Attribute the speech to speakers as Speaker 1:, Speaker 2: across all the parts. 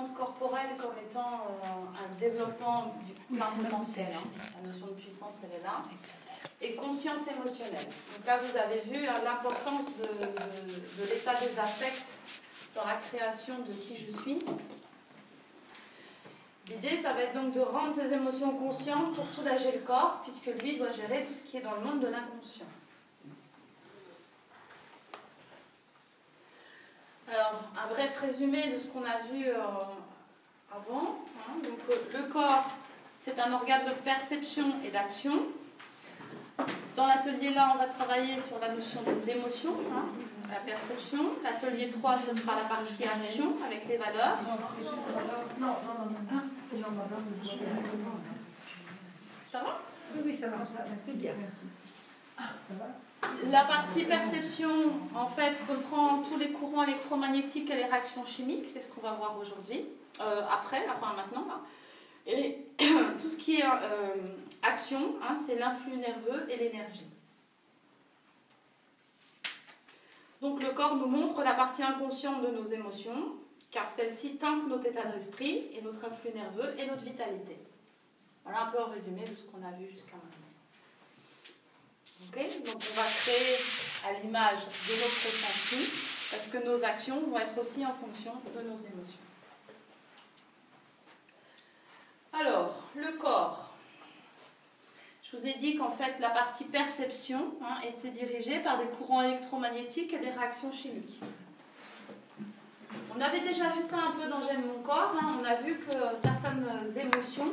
Speaker 1: puissance corporelle comme étant euh, un développement du plein potentiel. Hein. La notion de puissance, elle est là. Et conscience émotionnelle. Donc là, vous avez vu hein, l'importance de, de l'état des affects dans la création de qui je suis. L'idée, ça va être donc de rendre ces émotions conscientes pour soulager le corps, puisque lui doit gérer tout ce qui est dans le monde de l'inconscient. Alors, un bref résumé de ce qu'on a vu euh, avant. Hein. Donc, euh, le corps, c'est un organe de perception et d'action. Dans l'atelier là, on va travailler sur la notion des émotions, hein, la perception. L'atelier 3, ce sera la partie action avec les valeurs. Non, non, non, c'est Ça va?
Speaker 2: Oui, oui, ça va, c'est bien.
Speaker 1: Ah, ça va? La partie perception, en fait, reprend tous les courants électromagnétiques et les réactions chimiques, c'est ce qu'on va voir aujourd'hui, euh, après, enfin maintenant. Et tout ce qui est euh, action, hein, c'est l'influx nerveux et l'énergie. Donc le corps nous montre la partie inconsciente de nos émotions, car celle-ci teinte notre état d'esprit et notre influx nerveux et notre vitalité. Voilà un peu un résumé de ce qu'on a vu jusqu'à maintenant. Donc on va créer à l'image de notre ressenti, parce que nos actions vont être aussi en fonction de nos émotions. Alors, le corps. Je vous ai dit qu'en fait, la partie perception hein, était dirigée par des courants électromagnétiques et des réactions chimiques. On avait déjà vu ça un peu dans J'aime mon corps. Hein. on a vu que certaines émotions,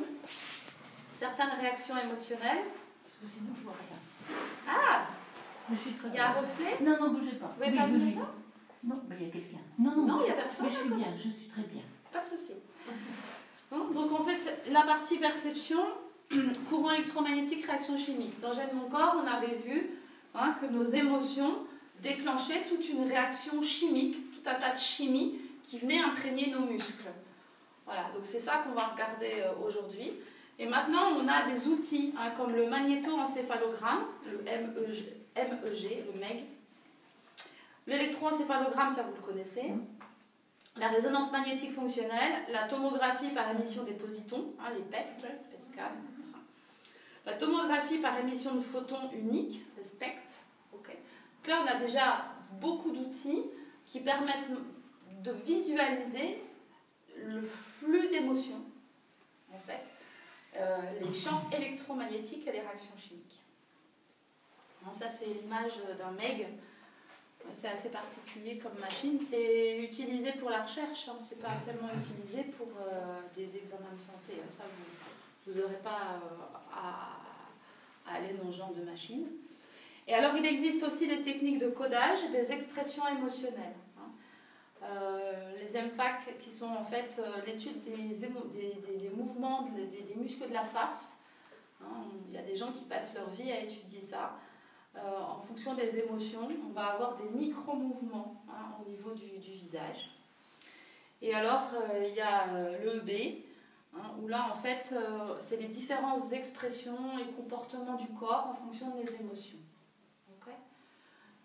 Speaker 1: certaines réactions émotionnelles. Parce que sinon, je vois rien. Ah
Speaker 2: Je suis très
Speaker 1: Il y a un reflet
Speaker 2: Non, non, bougez pas.
Speaker 1: Vous pouvez pas
Speaker 2: oui, Non, il y a quelqu'un. Non, non,
Speaker 1: non il n'y a personne.
Speaker 2: Mais je suis bien, je suis très bien.
Speaker 1: Pas de souci. Donc en fait, la partie perception, courant électromagnétique, réaction chimique. Dans J'aime mon corps, on avait vu hein, que nos émotions déclenchaient toute une réaction chimique, tout un tas de chimie qui venait imprégner nos muscles. Voilà, donc c'est ça qu'on va regarder euh, aujourd'hui. Et maintenant, on a des outils hein, comme le magnétoencéphalogramme, le MEG, MEG, le MEG. L'électroencéphalogramme, ça vous le connaissez. La résonance magnétique fonctionnelle, la tomographie par émission des positons, hein, les PET, etc. La tomographie par émission de photons uniques, le SPECT. Donc là, on a déjà beaucoup d'outils qui permettent de visualiser le flux d'émotions, en fait, euh, les champs électromagnétiques et les réactions chimiques. ça, c'est l'image d'un MEG. C'est assez particulier comme machine. C'est utilisé pour la recherche, hein. c'est pas tellement utilisé pour euh, des examens de santé. Hein. Ça, vous n'aurez pas euh, à, aller dans ce genre de machine. Et alors, il existe aussi des techniques de codage des expressions émotionnelles. Euh, les MFAC, qui sont en fait euh, l'étude des, des, des, des, muscles de la face. Hein, il y a des gens qui passent leur vie à étudier ça. Euh, en fonction des émotions, on va avoir des micro-mouvements hein, au niveau du, visage. Et alors, il y a le B, hein, où là, en fait, c'est les différentes expressions et comportements du corps en fonction des émotions.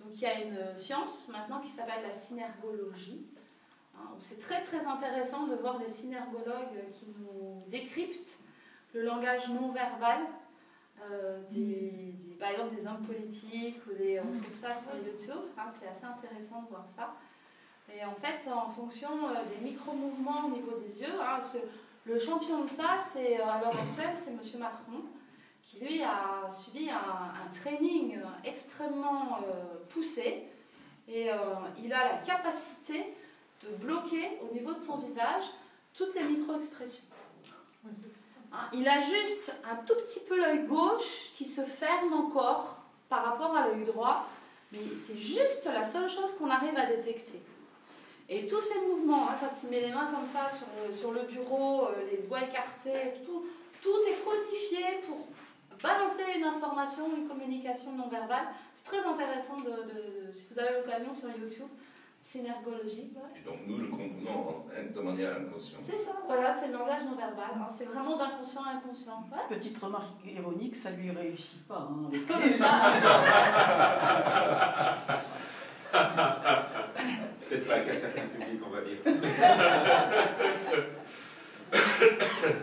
Speaker 1: Donc il y a une science maintenant qui s'appelle la synergologie. Hein, c'est très très intéressant de voir les synergologues qui nous décryptent le langage non verbal euh, par exemple des hommes politiques on trouve ça sur YouTube, hein, c'est assez intéressant de voir ça. Et en fait, en fonction euh, des micro-mouvements au niveau des yeux, hein, le champion de ça, c'est euh, à l'heure actuelle, c'est M. Macron qui lui a subi un, training extrêmement euh, poussé et euh, il a la capacité de bloquer au niveau de son visage toutes les micro-expressions. Hein, il a juste un tout petit peu l'œil gauche qui se ferme encore par rapport à l'œil droit, mais c'est juste la seule chose qu'on arrive à détecter. Et tous ces mouvements, hein, quand il met les mains comme ça sur sur le bureau, euh, les doigts écartés, tout, tout est codifié pour balancer une information, une communication non verbale. C'est très intéressant de, si vous avez l'occasion sur YouTube, synergologie.
Speaker 3: Et donc nous le comprenons de manière inconsciente.
Speaker 1: C'est ça, voilà, c'est le langage non verbal. Hein. C'est vraiment d'inconscient à inconscient.
Speaker 2: Petite remarque ironique, ça lui réussit pas. Hein,
Speaker 3: Peut-être pas qu'à certains publics, on va dire.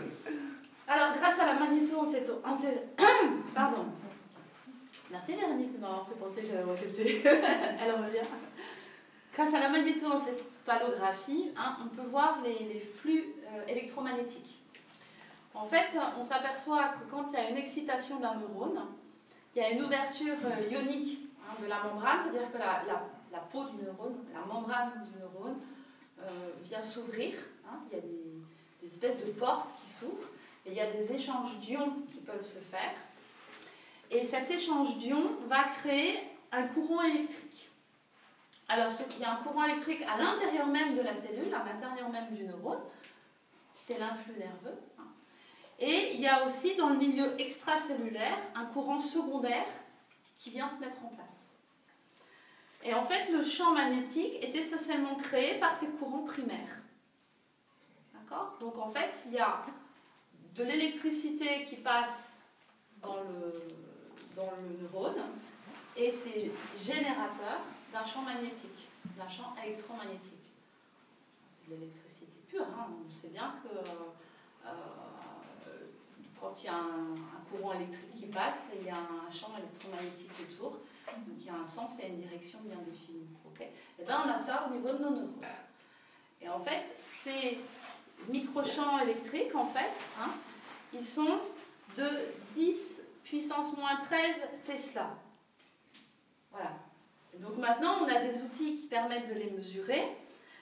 Speaker 1: on s'est... Pardon. Merci Véronique de m'avoir fait penser que j'avais. Elle revient. Grâce à la magnétoencéphalographie, hein, on peut voir les, flux euh, électromagnétiques. En fait, on s'aperçoit que quand il y a une excitation d'un neurone, il y a une ouverture euh, ionique hein, de la membrane, c'est-à-dire que la, la, peau du neurone, la membrane du neurone, euh, vient s'ouvrir. Hein. il y a des, des, espèces de portes qui s'ouvrent il y a des échanges d'ions qui peuvent se faire. Et cet échange d'ions va créer un courant électrique. Alors, il y a un courant électrique à l'intérieur même de la cellule, à l'intérieur même du neurone, c'est l'influx nerveux. Hein. Et il y a aussi dans le milieu extracellulaire un courant secondaire qui vient se mettre en place. Et en fait, le champ magnétique est essentiellement créé par ces courants primaires. D'accord? Donc en fait, il y a de l'électricité qui passe dans le, dans le neurone et c'est générateur d'un champ magnétique, d'un champ électromagnétique. C'est de l'électricité pure. Hein. On sait bien que euh, quand il y a un, courant électrique qui passe, il y a un champ électromagnétique autour. Donc il y a un sens et une direction bien définie. et bien on a ça au niveau de nos neurones. Et en fait, ces microchamps électriques, en fait, hein, ils sont de 10 puissance moins 13 Tesla. Voilà. Donc maintenant, on a des outils qui permettent de les mesurer,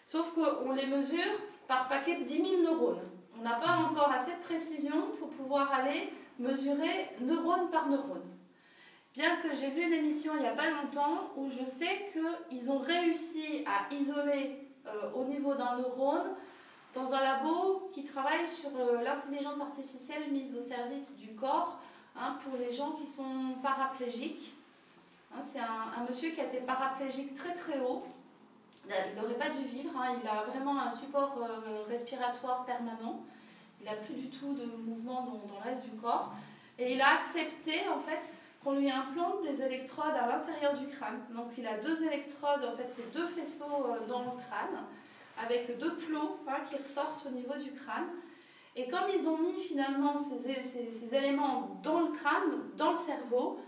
Speaker 1: sauf qu'on les mesure par paquet de 10 000 neurones. On n'a pas encore assez de précision pour pouvoir aller mesurer neurone par neurone. Bien que j'ai vu une émission il n'y a pas longtemps où je sais qu'ils ont réussi à isoler euh, au niveau d'un neurone dans un labo qui travaille sur euh, l'intelligence artificielle mise au service du corps hein, pour les gens qui sont paraplégiques. Hein, c'est un, monsieur qui a été paraplégique très très haut. Il n'aurait pas dû vivre. Hein. il a vraiment un support euh, respiratoire permanent. Il n'a plus du tout de mouvement dans, dans, le reste du corps. Et il a accepté en fait qu'on lui implante des électrodes à l'intérieur du crâne. Donc il a deux électrodes, en fait c'est deux faisceaux euh, dans le crâne, avec deux plots hein, qui ressortent au niveau du crâne. Et comme ils ont mis finalement ces, éléments dans le crâne, dans le cerveau,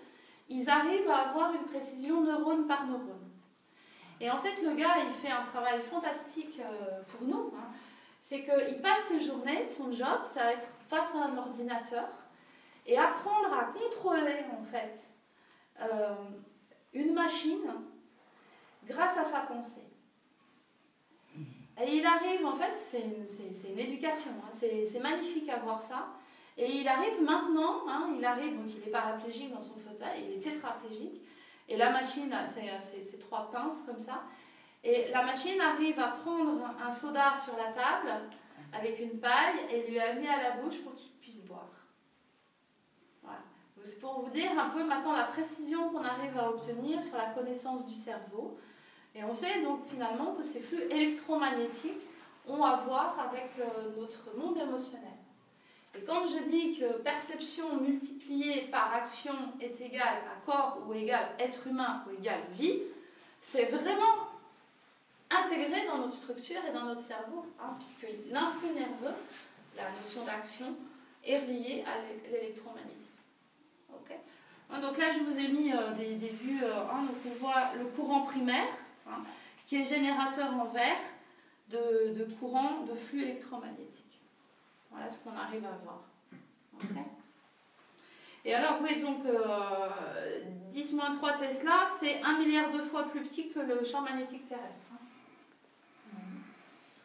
Speaker 1: ils arrivent à avoir une précision neurone par neurone. Et en fait, le gars, il fait un travail fantastique euh, pour nous. Hein. C'est qu'il passe ses journées, son job, ça va être face à un ordinateur et apprendre à contrôler, en fait, euh, une machine grâce à sa pensée. Et il arrive, en fait, c'est une, éducation, hein. c'est magnifique à voir ça. Et il arrive maintenant, hein, il arrive, donc il est paraplégique dans son fauteuil, il est tétraplégique, et la machine, c'est trois pinces comme ça, et la machine arrive à prendre un soda sur la table avec une paille et lui amener à la bouche pour qu'il puisse boire. Voilà. C'est pour vous dire un peu maintenant la précision qu'on arrive à obtenir sur la connaissance du cerveau. Et on sait donc finalement que ces flux électromagnétiques ont à voir avec euh, notre monde émotionnel. Et quand je dis que perception multipliée par action est égale à corps ou égale être humain ou égale vie, c'est vraiment intégré dans notre structure et dans notre cerveau, hein, puisque l'influx nerveux, la notion d'action, est reliée à l'électromagnétisme. Hein, donc là, je vous ai mis euh, des, vues. Euh, hein, on voit le courant primaire, qui est générateur en vert de, courant de flux électromagnétique. Voilà ce qu'on arrive à voir. et alors, oui, donc 10-3 Tesla, c'est un milliard de fois plus petit que le champ magnétique terrestre. Hein.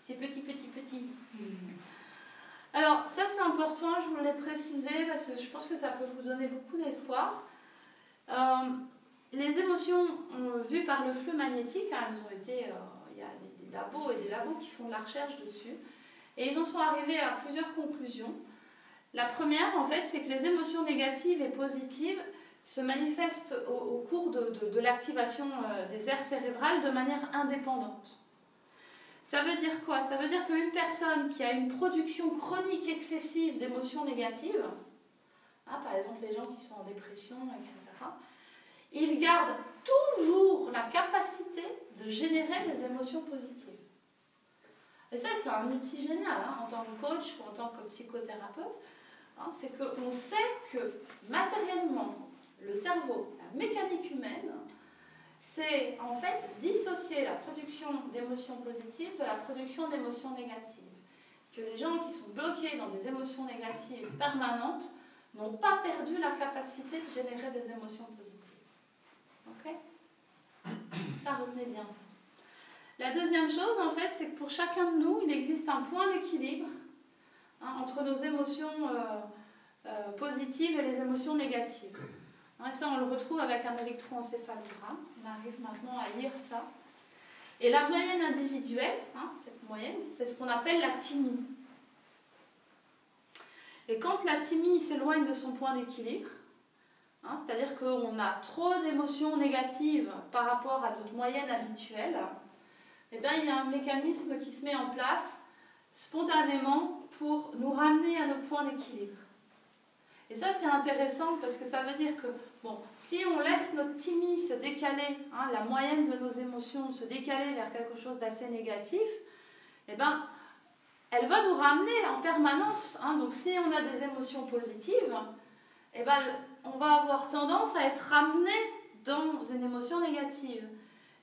Speaker 1: C'est petit, petit, petit. Alors, ça c'est important, je voulais préciser parce que je pense que ça peut vous donner beaucoup d'espoir. Euh, les émotions vues par le flux magnétique, hein, elles ont été, euh, il y a des, labos et des labos qui font de la recherche dessus. Et ils en sont arrivés à plusieurs conclusions. La première, en fait, c'est que les émotions négatives et positives se manifestent au, cours de, l'activation euh, des aires cérébrales de manière indépendante. Ça veut dire quoi? Ça veut dire qu'une personne qui a une production chronique excessive d'émotions négatives, hein, par exemple les gens qui sont en dépression, etc., ils gardent toujours la capacité de générer des émotions positives. Et ça, c'est un outil génial hein, en tant que coach ou en tant que psychothérapeute. hein, c'est qu'on sait que matériellement, le cerveau, la mécanique humaine, c'est en fait dissocier la production d'émotions positives de la production d'émotions négatives. Que les gens qui sont bloqués dans des émotions négatives permanentes n'ont pas perdu la capacité de générer des émotions positives. Ok Ça, retenez bien ça. La deuxième chose, en fait, c'est que pour chacun de nous, il existe un point d'équilibre hein, entre nos émotions euh, euh, positives et les émotions négatives. Hein, ça, on le retrouve avec un électroencéphalogramme. On arrive maintenant à lire ça. Et la moyenne individuelle, hein, cette moyenne, c'est ce qu'on appelle la thymie. Et quand la thymie s'éloigne de son point d'équilibre, hein, c'est-à-dire qu'on a trop d'émotions négatives par rapport à notre moyenne habituelle, eh bien, il y a un mécanisme qui se met en place spontanément pour nous ramener à notre point d'équilibre. Et ça, c'est intéressant parce que ça veut dire que, bon, si on laisse notre timide se décaler, hein, la moyenne de nos émotions se décaler vers quelque chose d'assez négatif, eh elle va nous ramener en permanence. Hein. donc, si on a des émotions positives, eh on va avoir tendance à être ramené dans une émotion négative.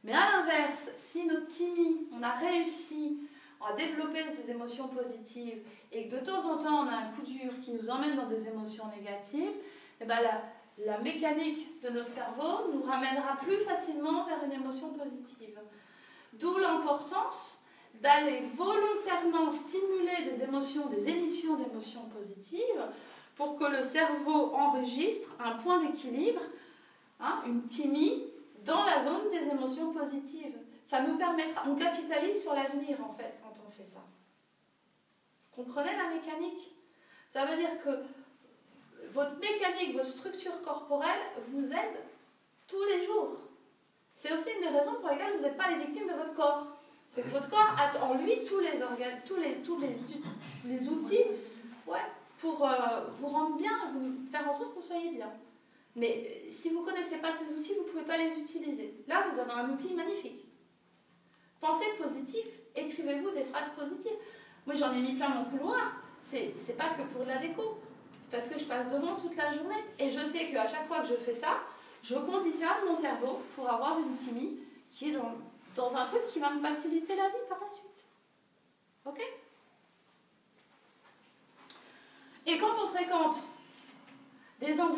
Speaker 1: Mais à l'inverse, si notre timide, on a réussi à développer ces émotions positives et que de temps en temps on a un coup dur qui nous emmène dans des émotions négatives, eh ben la, la mécanique de notre cerveau nous ramènera plus facilement vers une émotion positive. D'où l'importance d'aller volontairement stimuler des émotions, des émissions d'émotions positives pour que le cerveau enregistre un point d'équilibre, hein, une timie, dans la zone des émotions positives. Ça nous permettra, on capitalise sur l'avenir en fait quand on fait ça. Comprenez la mécanique? Ça veut dire que votre mécanique, votre structure corporelle vous aide tous les jours. C'est aussi une des raisons pour lesquelles vous n'êtes pas les victimes de votre corps. C'est que votre corps a en lui tous les organes, tous les, tous les, les outils pour euh, vous rendre bien, vous faire en sorte que vous soyez bien. Mais si vous ne connaissez pas ces outils, vous ne pouvez pas les utiliser. Là, vous avez un outil magnifique. Pensez positif, écrivez-vous des phrases positives. Moi, j'en ai mis plein mon couloir. C'est, c'est pas que pour de la déco. C'est parce que je passe devant toute la journée. Et je sais qu'à chaque fois que je fais ça, je conditionne mon cerveau pour avoir une timide qui est dans, dans un truc qui va me faciliter la vie par la suite. Ok Et quand on fréquente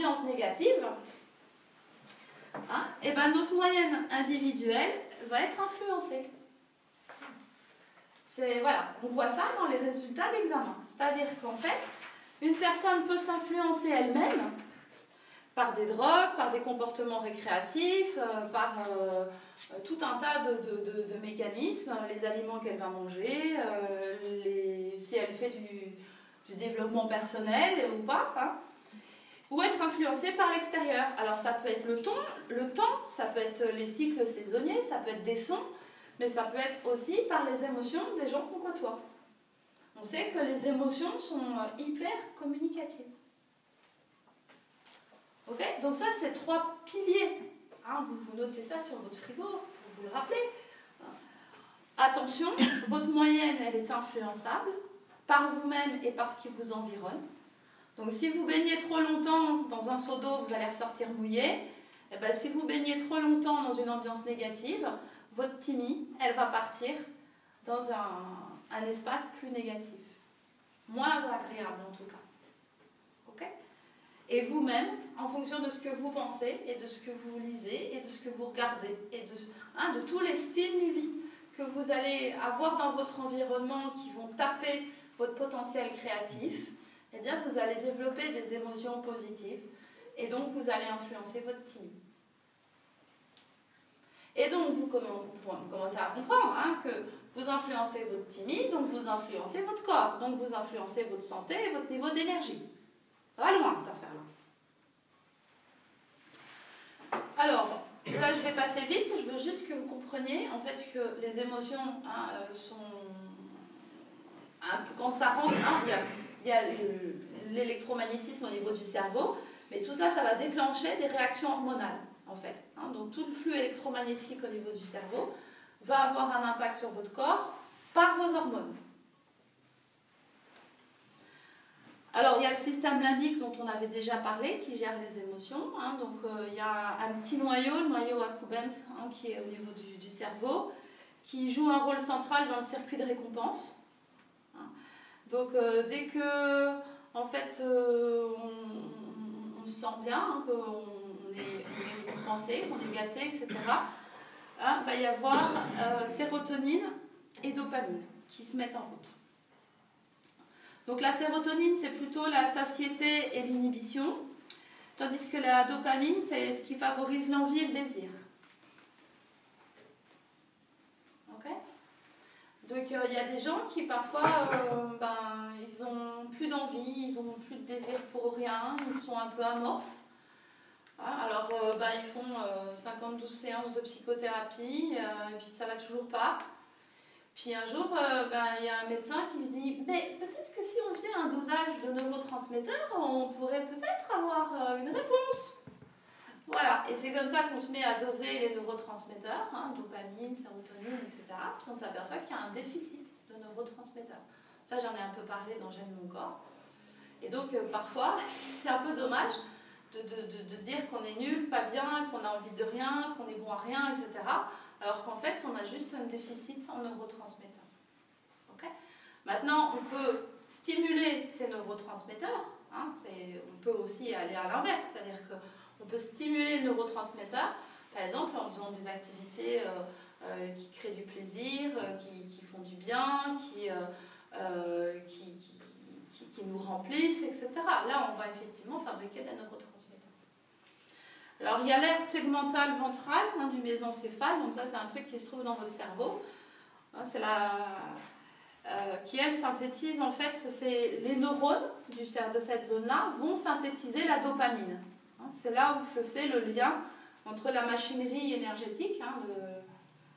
Speaker 1: ambiances négatives, hein, et eh ben notre moyenne individuelle va être influencée. Voilà, on voit ça dans les résultats d'examen. C'est-à-dire qu'en fait, une personne peut s'influencer elle-même par des drogues, par des comportements récréatifs, euh, par euh, tout un tas de, mécanismes, les aliments qu'elle va manger, euh, si elle fait du, développement personnel ou pas. Hein ou être influencé par l'extérieur. Alors ça peut être le ton, le temps, ça peut être les cycles saisonniers, ça peut être des sons, mais ça peut être aussi par les émotions des gens qu'on côtoie. On sait que les émotions sont euh, hyper communicatives. Ok? Donc ça, c'est trois piliers. Hein, vous, vous notez ça sur votre frigo pour vous le rappeler. Attention, votre moyenne, elle est influençable par vous-même et par ce qui vous environne. Donc si vous baignez trop longtemps dans un seau d'eau, vous allez ressortir mouillé. Et eh bien, si vous baignez trop longtemps dans une ambiance négative, votre timide, elle va partir dans un, espace plus négatif. Moins agréable en tout cas. Et vous-même, en fonction de ce que vous pensez et de ce que vous lisez et de ce que vous regardez et de, hein, de tous les stimuli que vous allez avoir dans votre environnement qui vont taper votre potentiel créatif, eh bien, vous allez développer des émotions positives et donc vous allez influencer votre team. Et donc, vous, commencez à comprendre hein, que vous influencez votre timide, donc vous influencez votre corps, donc vous influencez votre santé et votre niveau d'énergie. Ça va loin cette affaire-là. Alors, là je vais passer vite, je veux juste que vous compreniez en fait que les émotions hein, euh, sont. quand ça rentre, hein, il y a il y a l'électromagnétisme au niveau du cerveau, mais tout ça, ça va déclencher des réactions hormonales, en fait. Hein. Donc tout le flux électromagnétique au niveau du cerveau va avoir un impact sur votre corps par vos hormones. Alors, il y a le système limbique dont on avait déjà parlé, qui gère les émotions. hein. donc, euh, il y a un petit noyau, le noyau accumbens, hein, qui est au niveau du, du cerveau, qui joue un rôle central dans le circuit de récompense. Donc, euh, dès que, en fait, euh, on, se sent bien, hein, qu'on on est, on récompensé, qu'on est gâté, etc., hein, va y avoir euh, sérotonine et dopamine qui se mettent en route. Donc la sérotonine, c'est plutôt la satiété et l'inhibition, tandis que la dopamine, c'est ce qui favorise l'envie et le désir. Ok Donc euh, il y a des gens qui parfois, euh, ben, ils ont plus d'envie, ils ont plus de désir pour rien, ils sont un peu amorphes. Hein, alors euh, ben, ils font euh, 52 séances de psychothérapie, euh, et puis ça va toujours pas. Puis un jour, euh, ben, il y a un médecin qui se dit Mais peut-être que si on faisait un dosage de neurotransmetteurs, on pourrait peut-être avoir euh, une réponse. Voilà, et c'est comme ça qu'on se met à doser les neurotransmetteurs, hein, dopamine, sérotonine, etc. Puis on s'aperçoit qu'il y a un déficit de neurotransmetteurs. Ça, j'en ai un peu parlé dans J'aime mon corps. Et donc, euh, parfois, c'est un peu dommage de, de- de- dire qu'on est nul, pas bien, qu'on a envie de rien, qu'on est bon à rien, etc. Alors qu'en fait, on a juste un déficit en neurotransmetteurs. Maintenant, on peut stimuler ces neurotransmetteurs. hein, on peut aussi aller à l'inverse, c'est-à-dire qu'on peut stimuler le neurotransmetteur, par exemple en faisant des activités euh, euh, qui créent du plaisir, euh, qui, font du bien, qui, qui, nous remplissent, etc. Là, on va effectivement fabriquer des neurotransmetteurs. Alors, il y a l'aire tegmentale ventrale hein, du mésencéphale, donc ça, c'est un truc qui se trouve dans votre cerveau. Hein, c'est la. qui, elle, synthétise, en fait, c'est les neurones de cette zone-là vont synthétiser la dopamine. Hein, c'est là où se fait le lien entre la machinerie énergétique, hein,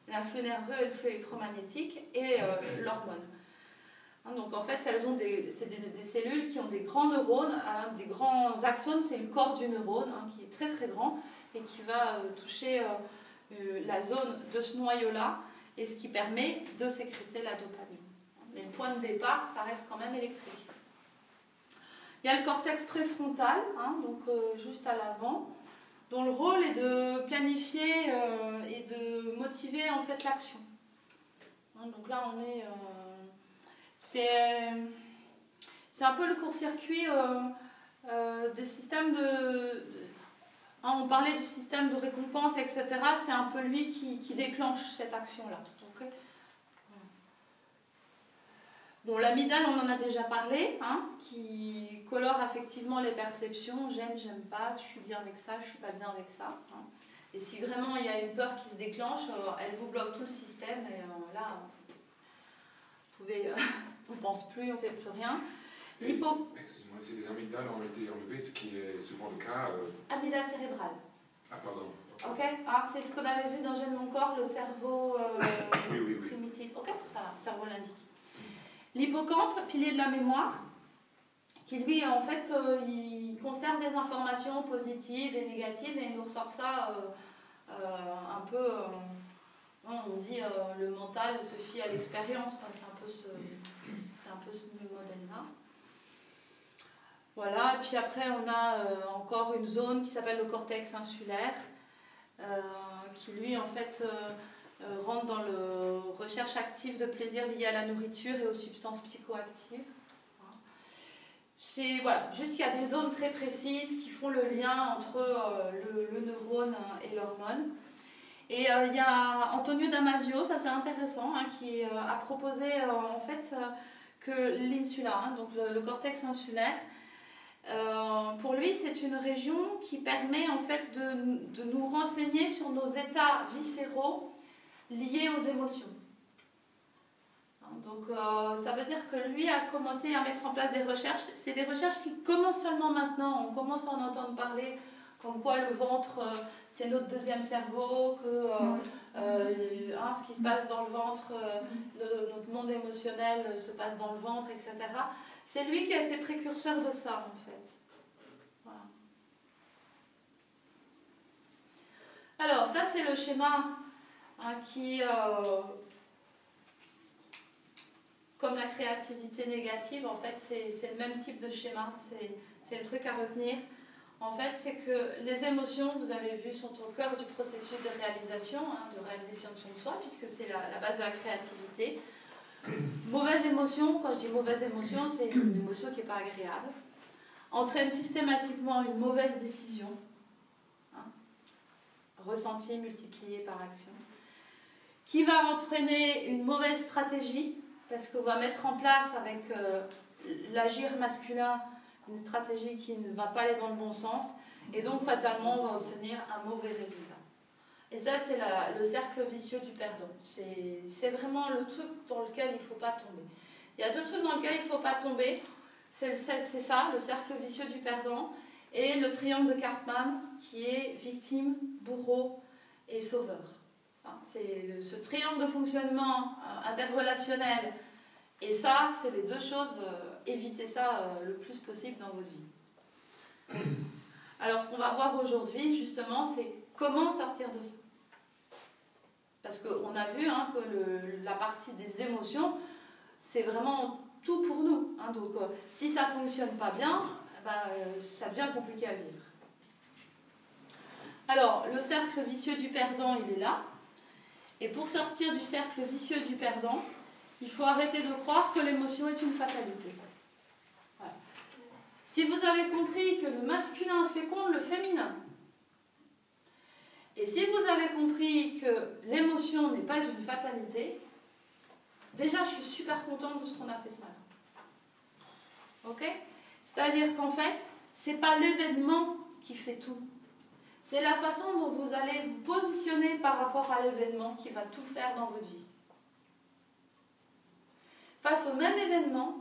Speaker 1: l'influx nerveux et le flux électromagnétique, et euh, l'hormone. Hein, donc en fait, elles ont des, c'est des, cellules qui ont des grands neurones, des grands axones, c'est le corps du neurone qui est très très grand et qui va euh, toucher euh, la zone de ce noyau-là et ce qui permet de sécréter la dopamine. Mais le point de départ, ça reste quand même électrique. Il y a le cortex préfrontal, hein, donc euh, juste à l'avant, dont le rôle est de planifier euh, et de motiver en fait l'action. Hein, donc là, on est, euh, c'est, c'est un peu le court-circuit des systèmes de, de- hein, on parlait du système de récompense, etc. C'est un peu lui qui, qui déclenche cette action-là. ok Bon, l'amygdale, on en a déjà parlé, hein, qui colore effectivement les perceptions. J'aime, j'aime pas, je suis bien avec ça, je suis pas bien avec ça. hein. Et si vraiment il y a une peur qui se déclenche, euh, elle vous bloque tout le système et euh, là, vous pouvez, euh, on pense plus, on fait plus rien. L'hypo,
Speaker 4: Excuse-moi, si les amygdales ont été enlevées, ce qui est souvent le cas. euh,
Speaker 1: amygdale cérébrale.
Speaker 4: Ah, pardon.
Speaker 1: Ok ah, C'est ce qu'on avait vu dans J'aime mon corps, le cerveau euh,
Speaker 4: Oui, oui, oui.
Speaker 1: primitif. Ok cerveau limbique. L'hippocampe, pilier de la mémoire, qui lui, en fait, euh, il conserve des informations positives et négatives et il nous ressort ça euh, euh, un peu. on dit le mental se fie à l'expérience. C'est un peu ce, un peu ce modèle-là. Voilà, et puis après on a encore une zone qui s'appelle le cortex insulaire, qui lui en fait rentre dans le recherche active de plaisir lié à la nourriture et aux substances psychoactives. C'est voilà, a des zones très précises qui font le lien entre euh, le, neurone et l'hormone. Et euh, il y a Antonio Damasio, ça c'est intéressant, hein, qui euh, a proposé euh, en fait euh, que l'insula, hein, donc le, le cortex insulaire, euh, pour lui, c'est une région qui permet en fait de, de nous renseigner sur nos états viscéraux liés aux émotions. Hein, Donc euh, ça veut dire que lui a commencé à mettre en place des recherches. C'est des recherches qui commencent seulement maintenant. On commence à en entendre parler, comme quoi le ventre, euh, c'est notre deuxième cerveau, que euh, euh, hein, ce qui se passe dans le ventre, le- notre monde émotionnel se passe dans le ventre, etc. C'est lui qui a été précurseur de ça, en fait. Voilà. Alors, ça, c'est le schéma qui, euh, comme la créativité négative, en fait, c'est le même type de schéma, c'est le truc à retenir. En fait, c'est que les émotions, vous avez vu, sont au cœur du processus de réalisation, hein, de réalisation de son soi, puisque c'est la, la, base de la créativité. Mauvaise émotion, quand je dis mauvaise émotion, c'est une émotion qui n'est pas agréable, entraîne systématiquement une mauvaise décision, hein, ressentie multipliée par action, qui va entraîner une mauvaise stratégie, parce qu'on va mettre en place avec euh, l'agir masculin une stratégie qui ne va pas aller dans le bon sens, et donc fatalement on va obtenir un mauvais résultat. Et ça, c'est le cercle vicieux du perdant. C'est vraiment le truc dans lequel il ne faut pas tomber. Il y a deux trucs dans lesquels il ne faut pas tomber. C'est ça, le cercle vicieux du perdant, et le triangle de Cartman, qui est victime, bourreau et sauveur. C'est ce triangle de fonctionnement euh, interrelationnel et ça, c'est les deux choses, euh, évitez ça euh, le plus possible dans votre vie. Alors, ce qu'on va voir aujourd'hui, justement, c'est comment sortir de ça. Parce qu'on a vu hein, que le, la partie des émotions, c'est vraiment tout pour nous. Hein. donc, euh, si ça ne fonctionne pas bien, eh ben, ça devient compliqué à vivre. Alors, le cercle vicieux du perdant, il est là. Et pour sortir du cercle vicieux du perdant, il faut arrêter de croire que l'émotion est une fatalité. Si vous avez compris que le masculin féconde le féminin, et si vous avez compris que l'émotion n'est pas une fatalité, déjà je suis super contente de ce qu'on a fait ce matin. Ok? C'est-à-dire qu'en fait, c'est pas l'événement qui fait tout. C'est la façon dont vous allez vous positionner par rapport à l'événement qui va tout faire dans votre vie face au même événement,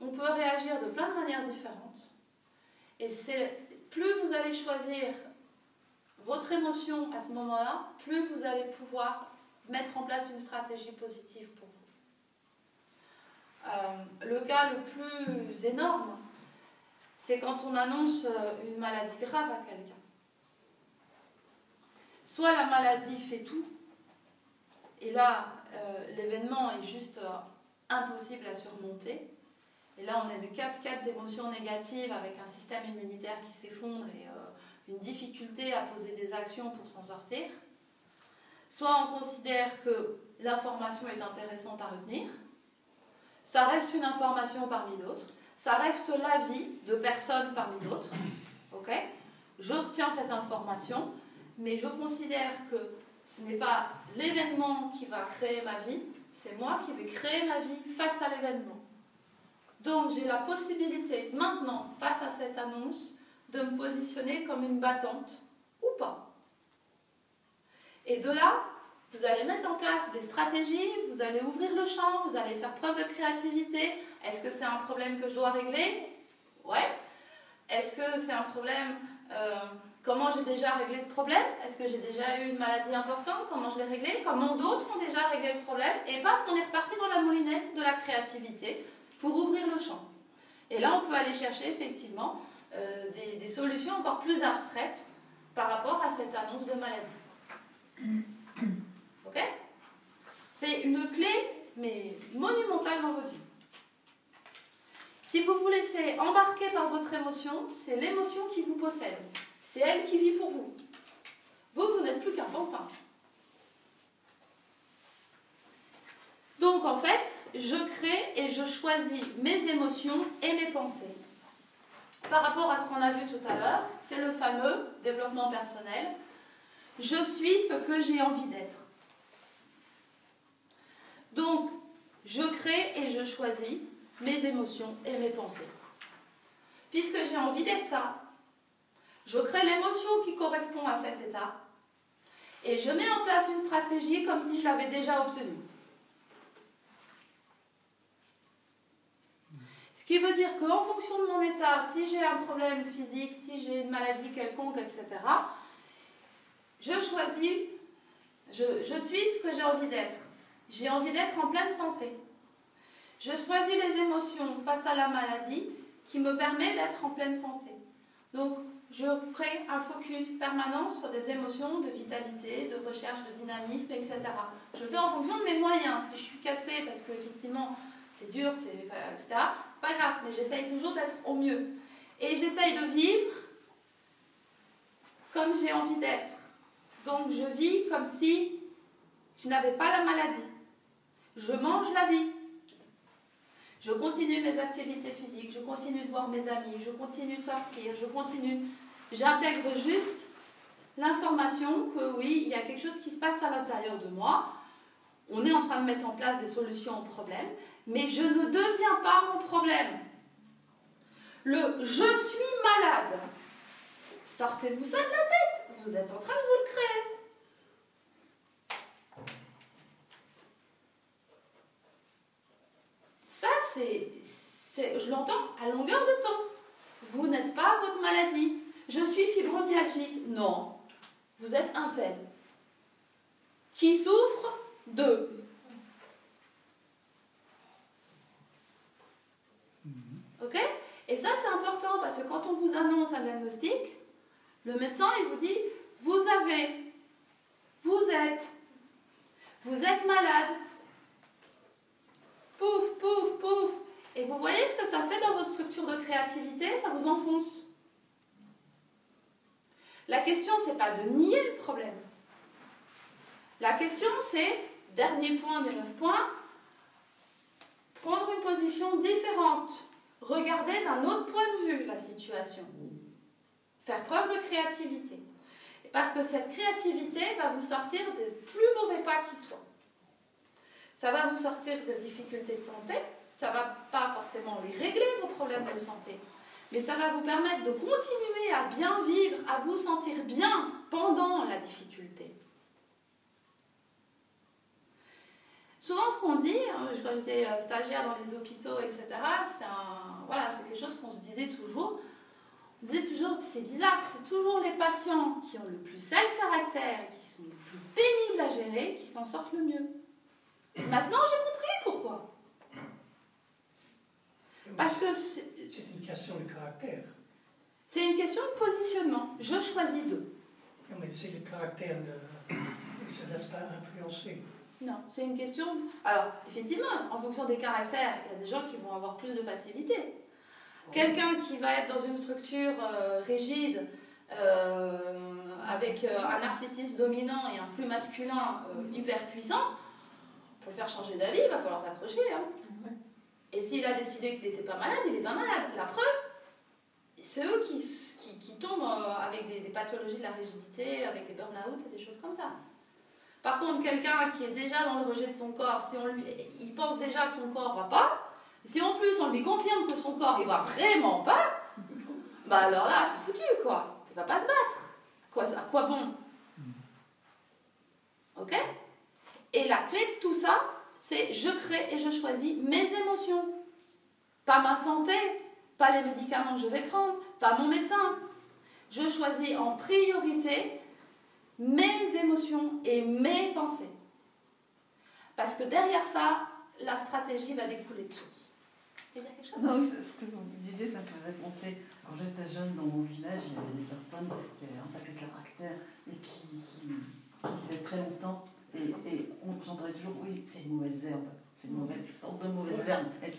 Speaker 1: on peut réagir de plein de manières différentes. Et plus vous allez choisir votre émotion à ce moment-là, plus vous allez pouvoir mettre en place une stratégie positive pour vous. Euh, le cas le plus énorme, c'est quand on annonce euh, une maladie grave à quelqu'un. Soit la maladie fait tout, et là, euh, l'événement est juste impossible à surmonter. Et là, on a une cascade d'émotions négatives avec un système immunitaire qui s'effondre et euh, une difficulté à poser des actions pour s'en sortir. Soit on considère que l'information est intéressante à retenir. Ça reste une information parmi d'autres. Ça reste l'avis de personnes parmi d'autres. Ok? Je retiens cette information, mais je considère que ce n'est pas l'événement qui va créer ma vie, c'est moi qui vais créer ma vie face à l'événement. Donc j'ai la possibilité maintenant, face à cette annonce, de me positionner comme une battante ou pas. Et de là, vous allez mettre en place des stratégies, vous allez ouvrir le champ, vous allez faire preuve de créativité. Est-ce que c'est un problème que je dois régler? Ouais. Est-ce que c'est un problème euh, Comment j'ai déjà réglé ce problème? Est-ce que j'ai déjà eu une maladie importante? Comment je l'ai réglé? Comment d'autres ont déjà réglé le problème? Et paf, on est reparti dans la moulinette de la créativité pour ouvrir le champ. Et là, on peut aller chercher effectivement euh, des, des, solutions encore plus abstraites par rapport à cette annonce de maladie. Ok? C'est une clé, mais monumentale dans votre vie. Si vous vous laissez embarquer par votre émotion, c'est l'émotion qui vous possède. C'est elle qui vit pour vous. Vous, vous n'êtes plus qu'un pantin. Donc en fait, je crée et je choisis mes émotions et mes pensées. Par rapport à ce qu'on a vu tout à l'heure, c'est le fameux développement personnel. Je suis ce que j'ai envie d'être. Donc, je crée et je choisis mes émotions et mes pensées. Puisque j'ai envie d'être ça, je crée l'émotion qui correspond à cet état et je mets en place une stratégie comme si je l'avais déjà obtenue. Ce qui veut dire qu'en fonction de mon état, si j'ai un problème physique, si j'ai une maladie quelconque, etc., je choisis, je, suis ce que j'ai envie d'être. J'ai envie d'être en pleine santé. Je choisis les émotions face à la maladie qui me permet d'être en pleine santé. Donc, je crée un focus permanent sur des émotions de vitalité, de recherche de dynamisme, etc. Je fais en fonction de mes moyens. Si je suis cassée parce qu'effectivement c'est dur, c'est, etc., c'est pas grave, mais j'essaye toujours d'être au mieux. Et j'essaye de vivre comme j'ai envie d'être. Donc je vis comme si je n'avais pas la maladie. Je mange la vie. Je continue mes activités physiques, je continue de voir mes amis, je continue de sortir, je continue. J'intègre juste l'information que oui, il y a quelque chose qui se passe à l'intérieur de moi. On est en train de mettre en place des solutions aux problèmes, mais je ne deviens pas mon problème. Le je suis malade. Sortez-vous ça de la tête. Vous êtes en train de vous le créer. Ça, c'est, je l'entends à longueur de temps. Vous n'êtes pas votre maladie. Je suis fibromyalgique. Non. Vous êtes un tel. Qui souffre de. Ok? Et ça, c'est important parce que quand on vous annonce un diagnostic, le médecin, il vous dit Vous avez, vous êtes, vous êtes malade, pouf, pouf, pouf. Et vous voyez ce que ça fait dans votre structure de créativité? Ça vous enfonce. La question, c'est pas de nier le problème. La question, c'est, dernier point des neuf points, prendre une position différente, regarder d'un autre point de vue la situation, faire preuve de créativité. Parce que cette créativité va vous sortir des plus mauvais pas qui soient. Ça va vous sortir de difficultés de santé, ça va pas forcément régler vos problèmes de santé, mais ça va vous permettre de continuer à bien vivre, à vous sentir bien pendant la difficulté. Souvent, ce qu'on dit, hein, quand j'étais euh, stagiaire dans les hôpitaux, etc., c'est voilà, quelque chose qu'on se disait toujours. On disait toujours, c'est bizarre, c'est toujours les patients qui ont le plus sale caractère qui sont les plus pénibles à gérer qui s'en sortent le mieux. Maintenant, j'ai compris pourquoi. Parce que
Speaker 5: c'est une question de caractère.
Speaker 1: C'est une question de positionnement. Je choisis d'eux.
Speaker 5: Non, mais c'est le caractère de. ne se laisse pas influencer.
Speaker 1: Non, c'est une question. Alors, effectivement, en fonction des caractères, il y a des gens qui vont avoir plus de facilité. Quelqu'un qui va être dans une structure euh, rigide, euh, avec euh, un narcissisme dominant et un flux masculin hyper puissant, pour le faire changer d'avis, il va falloir s'accrocher. Hein. Et s'il a décidé qu'il n'était pas malade, il n'est pas malade. La preuve, c'est eux qui, qui, tombent euh, avec des, pathologies de la rigidité, avec des burn-out et des choses comme ça. Par contre, quelqu'un qui est déjà dans le rejet de son corps, si on lui, il pense déjà que son corps ne va pas, si en plus on lui confirme que son corps ne va vraiment pas, bah alors là, c'est foutu quoi. Il va pas se battre. Quoi, à quoi bon? Ok? Et la clé de tout ça, c'est je crée et je choisis mes émotions. Pas ma santé, pas les médicaments que je vais prendre, pas mon médecin. Je choisis en priorité mes émotions et mes pensées. Parce que derrière ça, la stratégie va découler de source.
Speaker 2: Non, oui, ce que vous disiez, ça me faisait penser. Quand j'étais jeune dans mon village, il y avait des personnes qui avaient un sacré caractère et qui vivaient très longtemps et, on j'entendait toujours, oui, c'est une mauvaise herbe, c'est une mauvaise sorte de mauvaise herbe. Elles,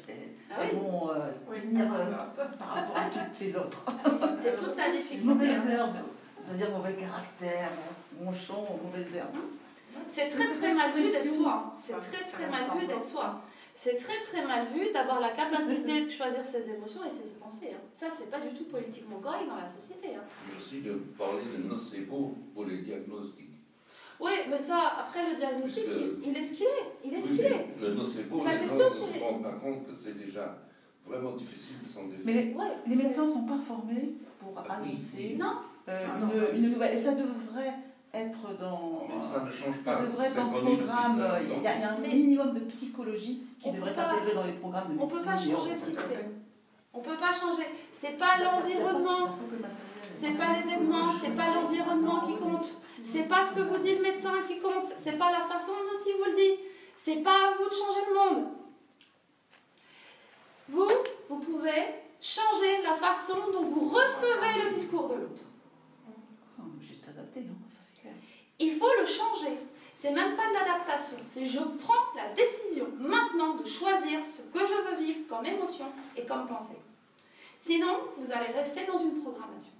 Speaker 1: ah
Speaker 2: vont euh, tenir euh, par rapport à toutes les autres.
Speaker 1: C'est toute la difficulté.
Speaker 2: Mauvaise herbe, c'est-à-dire mauvais caractère, monchon, mauvaise herbe.
Speaker 1: C'est très très mal vu d'être soi. C'est très très mal vu d'être soi. C'est très très mal vu d'avoir la capacité de choisir ses émotions et ses pensées. Hein. Ça, c'est pas du tout politiquement correct dans la société. Hein.
Speaker 3: Aussi de parler de nocebo pour les diagnostics.
Speaker 1: Oui, mais ça, après le diagnostic, il, est ce qu'il est. Il est ce qu'il est.
Speaker 3: Le nocebo, la les gens ne se rendent pas compte que c'est déjà vraiment difficile de s'en défendre.
Speaker 2: Mais les, les médecins ne sont pas formés pour ah annoncer euh, une, une, nouvelle. Et ça devrait être dans.
Speaker 3: Mais ça ne change
Speaker 2: pas. Ça devrait être dans le programme. Il y, a, il y, a un minimum de psychologie qui devrait être intégré dans les programmes de médecine.
Speaker 1: On ne peut pas changer ce qui se fait. On ne peut pas changer. C'est pas l'environnement. C'est pas l'événement, c'est pas l'environnement qui compte. C'est pas ce que vous dit le médecin qui compte. C'est pas la façon dont il vous le dit. C'est pas à vous de changer le monde. Vous, vous pouvez changer la façon dont vous recevez le discours de l'autre.
Speaker 2: On est obligé de s'adapter, non Ça, c'est clair.
Speaker 1: Il faut le changer. C'est même pas de l'adaptation, c'est je prends la décision maintenant de choisir ce que je veux vivre comme émotion et comme pensée. Sinon, vous allez rester dans une programmation.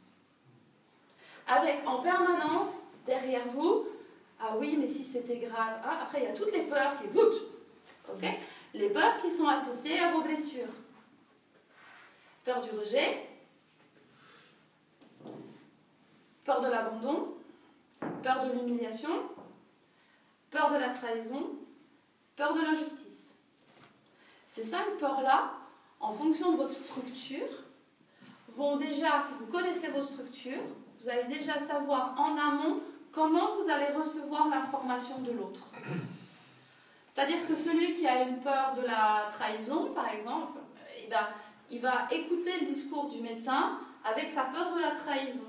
Speaker 1: Avec en permanence derrière vous, ah oui, mais si c'était grave. Ah, après, il y a toutes les peurs qui ok? Les peurs qui sont associées à vos blessures. Peur du rejet, peur de l'abandon, peur de l'humiliation, peur de la trahison, peur de l'injustice. Ces cinq peurs-là, en fonction de votre structure, vont déjà, si vous connaissez vos structures, vous allez déjà savoir en amont comment vous allez recevoir l'information de l'autre? C'est-à-dire que celui qui a une peur de la trahison, par exemple, eh ben, il va écouter le discours du médecin avec sa peur de la trahison.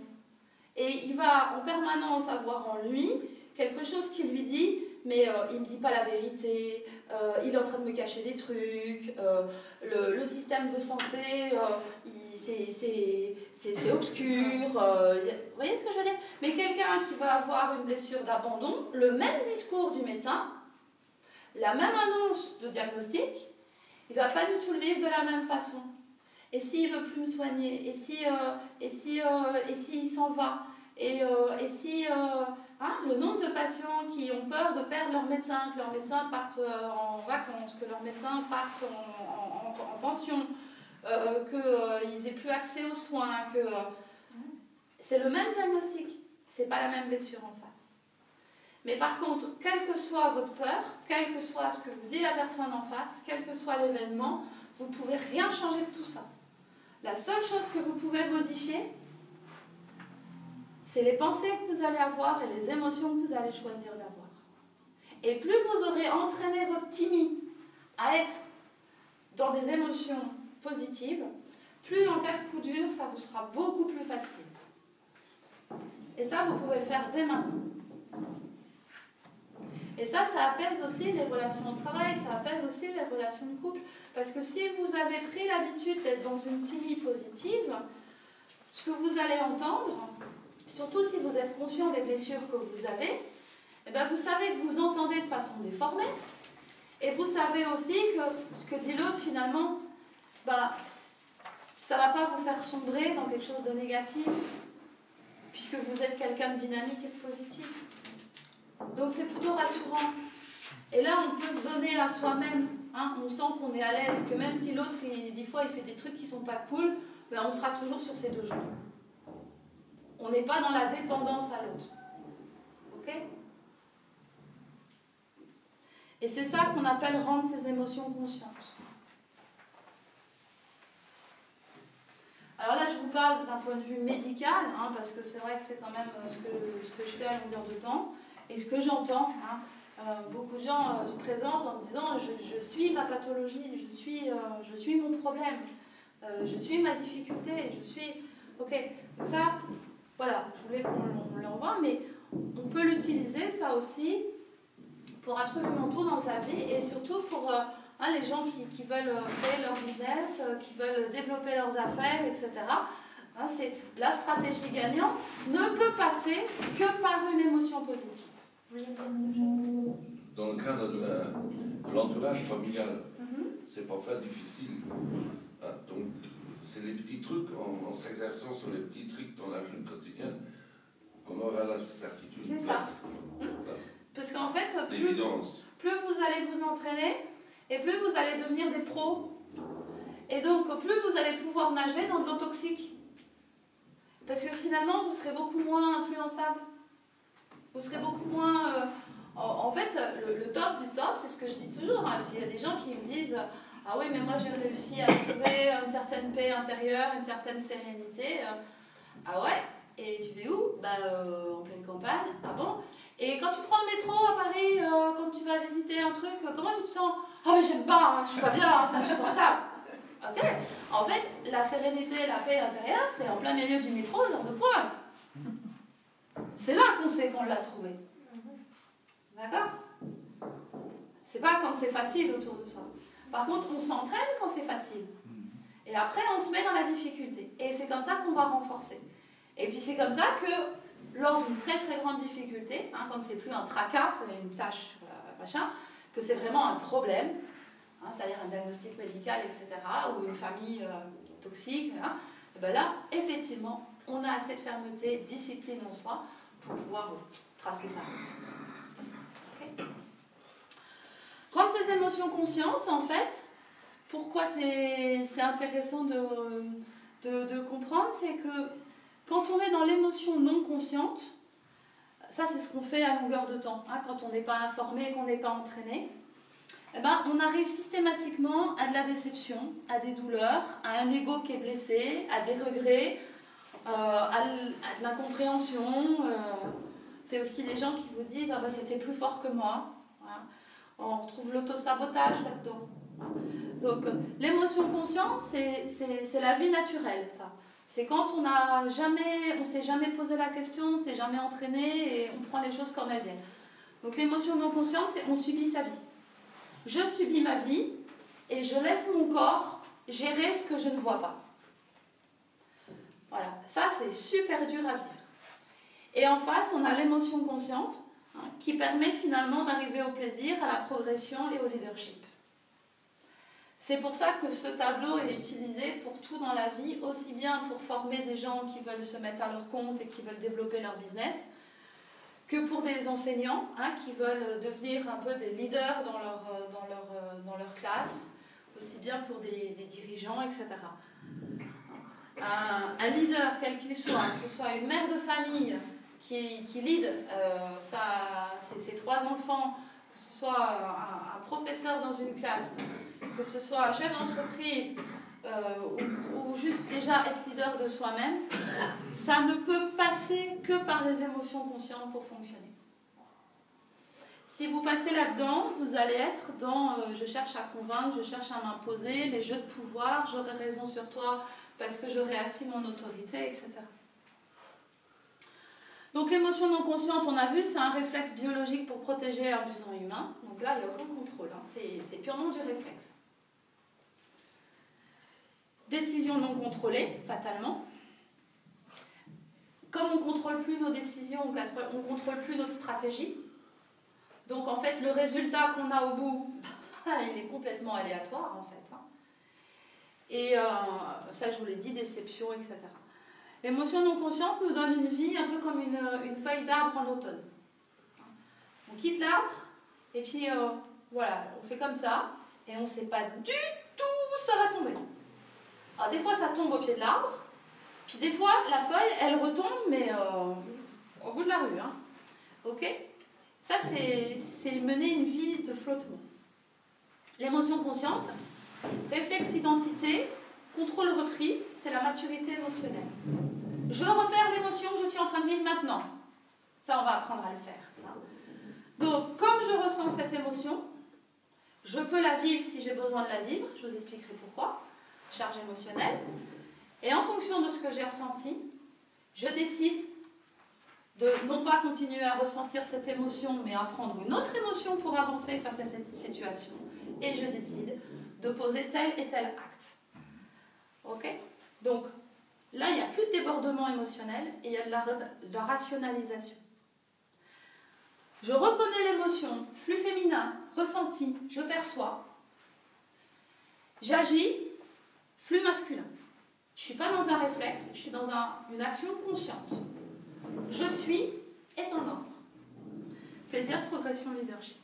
Speaker 1: Et il va en permanence avoir en lui quelque chose qui lui dit mais euh, il ne me dit pas la vérité, euh, il est en train de me cacher des trucs, euh, le, système de santé, c'est obscur. vous voyez ce que je veux dire? Mais quelqu'un qui va avoir une blessure d'abandon, le même discours du médecin, la même annonce de diagnostic, il ne va pas du tout le vivre de la même façon. Et s'il veut plus me soigner, et si, et si, et s'il s'en va, et, et si Hein, le nombre de patients qui ont peur de perdre leur médecin, que leur médecin parte euh, en vacances, que leur médecin parte en, pension, euh, qu'ils euh, aient plus accès aux soins, que c'est le même diagnostic, c'est pas la même blessure en face. Mais par contre, quelle que soit votre peur, quel que soit ce que vous dit la personne en face, quel que soit l'événement, vous ne pouvez rien changer de tout ça. La seule chose que vous pouvez modifier, c'est les pensées que vous allez avoir et les émotions que vous allez choisir d'avoir. Et plus vous aurez entraîné votre timide à être dans des émotions positives, plus en cas de coup dur, ça vous sera beaucoup plus facile. Et ça, vous pouvez le faire dès maintenant. Et ça, ça apaise aussi les relations de travail, ça apaise aussi les relations de couple. Parce que si vous avez pris l'habitude d'être dans une timide positive, ce que vous allez entendre, surtout si vous êtes conscient des blessures que vous avez, eh bien vous savez que vous entendez de façon déformée, et vous savez aussi que ce que dit l'autre, finalement, bah, ça ne va pas vous faire sombrer dans quelque chose de négatif, puisque vous êtes quelqu'un de dynamique et de positif. Donc c'est plutôt rassurant. Et là, on peut se donner à soi-même. Hein. On sent qu'on est à l'aise, que même si l'autre, des fois, il fait des trucs qui sont pas cool, ben, on sera toujours sur ses deux jambes. On n'est pas dans la dépendance à l'autre. Ok? Et c'est ça qu'on appelle rendre ses émotions conscientes. Alors là, je vous parle d'un point de vue médical, hein, parce que c'est vrai que c'est quand même euh, ce que, ce que je fais à longueur de temps, et ce que j'entends. Hein. Euh, beaucoup de gens euh, se présentent en disant je, suis ma pathologie, je suis, je suis mon problème, je suis ma difficulté, je suis. Ok, donc ça, voilà, je voulais qu'on l'envoie, mais on peut l'utiliser, ça aussi, pour absolument tout dans sa vie et surtout pour hein, les gens qui, veulent euh, créer leur business, euh, qui veulent développer leurs affaires, etc. Hein, c'est la stratégie gagnante ne peut passer que par une émotion positive.
Speaker 3: Dans le cadre de l'entourage familial, mm-hmm. c'est parfois difficile. Hein, donc, c'est les petits trucs, en, s'exerçant sur les petits trucs dans la jeune quotidienne, qu'on aura la certitude.
Speaker 1: C'est ça. Parce qu'en fait, plus, plus vous allez vous entraîner, et plus vous allez devenir des pros. Et donc, plus vous allez pouvoir nager dans de l'eau toxique. Parce que finalement, vous serez beaucoup moins influençable. Vous serez beaucoup moins... Euh, en, fait, le, top du top, c'est ce que je dis toujours. Hein. S'il y a des gens qui me disent ah oui, mais moi j'ai réussi à trouver une certaine paix intérieure, une certaine sérénité. Euh. Ah ouais Et tu vais où? Bah euh, en pleine campagne. Ah bon? Et quand tu prends le métro à Paris, quand tu vas visiter un truc, comment tu te sens? Ah mais j'aime pas, hein, je suis pas bien, hein, c'est insupportable. Ok En fait, la sérénité, la paix intérieure, c'est en plein milieu du métro, aux heures de pointe. C'est là qu'on sait qu'on l'a trouvé. D'accord? C'est pas quand c'est facile autour de soi. Par contre, on s'entraîne quand c'est facile. Et après, on se met dans la difficulté. Et c'est comme ça qu'on va renforcer. Et puis c'est comme ça que, lors d'une très très grande difficulté, hein, quand c'est plus un tracas, une tâche, machin, que c'est vraiment un problème, hein, c'est-à-dire un diagnostic médical, etc., ou une famille euh, toxique, hein, et ben là, effectivement, on a assez de fermeté, discipline en soi pour pouvoir tracer sa route. Rendre ses émotions conscientes, en fait, pourquoi c'est intéressant de, de comprendre, c'est que quand on est dans l'émotion non consciente, ça c'est ce qu'on fait à longueur de temps, hein, quand on n'est pas informé, qu'on n'est pas entraîné, eh ben, on arrive systématiquement à de la déception, à des douleurs, à un ego qui est blessé, à des regrets, euh, à, de l'incompréhension. Euh, c'est aussi les gens qui vous disent ah ben, c'était plus fort que moi. On retrouve l'autosabotage là-dedans. Donc l'émotion consciente, c'est la vie naturelle, ça. C'est quand on n'a jamais, on s'est jamais posé la question, on s'est jamais entraîné et on prend les choses comme elles viennent. Donc l'émotion non consciente, c'est on subit sa vie. Je subis ma vie et je laisse mon corps gérer ce que je ne vois pas. Voilà, ça c'est super dur à vivre. Et en face, on a l'émotion consciente hein, qui permet finalement d'arriver au plaisir, à la progression et au leadership. C'est pour ça que ce tableau est utilisé pour tout dans la vie, aussi bien pour former des gens qui veulent se mettre à leur compte et qui veulent développer leur business, que pour des enseignants hein, qui veulent devenir un peu des leaders dans leur, euh, dans leur, euh, dans leur classe, aussi bien pour des, dirigeants, etc. Un, leader, quel qu'il soit, que ce soit une mère de famille qui, qui lead euh, ses, trois enfants, que ce soit un professeur dans une classe, que ce soit un chef d'entreprise euh, ou, juste déjà être leader de soi-même, ça ne peut passer que par les émotions conscientes pour fonctionner. Si vous passez là-dedans, vous allez être dans euh, je cherche à convaincre, je cherche à m'imposer, les jeux de pouvoir, j'aurai raison sur toi parce que j'aurai assis mon autorité, etc. Donc l'émotion non consciente, on a vu, c'est un réflexe biologique pour protéger besoin humain. Donc là, il n'y a aucun contrôle, hein. c'est purement du réflexe. Décision non contrôlée, fatalement. Comme on ne contrôle plus nos décisions, on ne contrôle plus notre stratégie. Donc en fait, le résultat qu'on a au bout, il est complètement aléatoire en fait. Hein. Et euh, ça, je vous l'ai dit, déception, etc. L'émotion non consciente nous donne une vie un peu comme une, une feuille d'arbre en automne. On quitte l'arbre et puis euh, voilà, on fait comme ça et on ne sait pas du tout où ça va tomber. Alors des fois ça tombe au pied de l'arbre, puis des fois la feuille elle retombe mais euh, au bout de la rue. Hein. Ok? Ça c'est mener une vie de flottement. L'émotion consciente, réflexe identité, contrôle repris, c'est la maturité émotionnelle. Je repère l'émotion que je suis en train de vivre maintenant. Ça, on va apprendre à le faire. Donc, comme je ressens cette émotion, je peux la vivre si j'ai besoin de la vivre. Je vous expliquerai pourquoi. Charge émotionnelle. Et en fonction de ce que j'ai ressenti, je décide de non pas continuer à ressentir cette émotion, mais à prendre une autre émotion pour avancer face à cette situation. Et je décide de poser tel et tel acte. Ok? Donc, Là, il n'y a plus de débordement émotionnel et il y a de la, rationalisation. Je reconnais l'émotion, flux féminin, ressenti, je perçois. J'agis, flux masculin. Je ne suis pas dans un réflexe, je suis dans une action consciente. Je suis est en ordre. Plaisir, progression, leadership.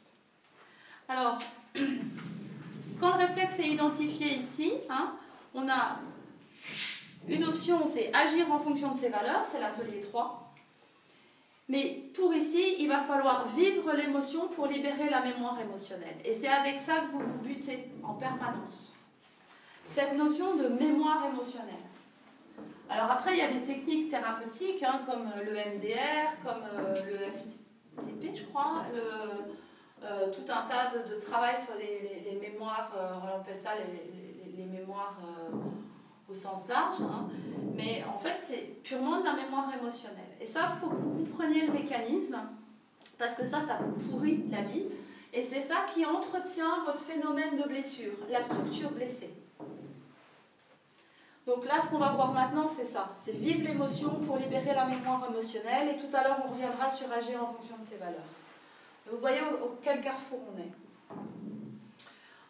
Speaker 1: Alors, quand le réflexe est identifié ici, hein, on a une option, c'est agir en fonction de ses valeurs, c'est l'atelier 3. Mais pour ici, il va falloir vivre l'émotion pour libérer la mémoire émotionnelle. Et c'est avec ça que vous vous butez en permanence. Cette notion de mémoire émotionnelle. Alors après, il y a des techniques thérapeutiques hein, comme le MDR, comme euh, le FTP, je crois, euh, tout un tas de, travail sur les, mémoires, euh, on appelle ça les, mémoires au sens large, hein. mais en fait c'est purement de la mémoire émotionnelle. Et ça, il faut que vous compreniez le mécanisme, parce que ça, ça vous pourrit la vie, et c'est ça qui entretient votre phénomène de blessure, la structure blessée. Donc là, ce qu'on va voir maintenant, c'est ça. C'est vivre l'émotion pour libérer la mémoire émotionnelle. Et tout à l'heure, on reviendra sur agir en fonction de ses valeurs. Vous voyez au, quel carrefour on est.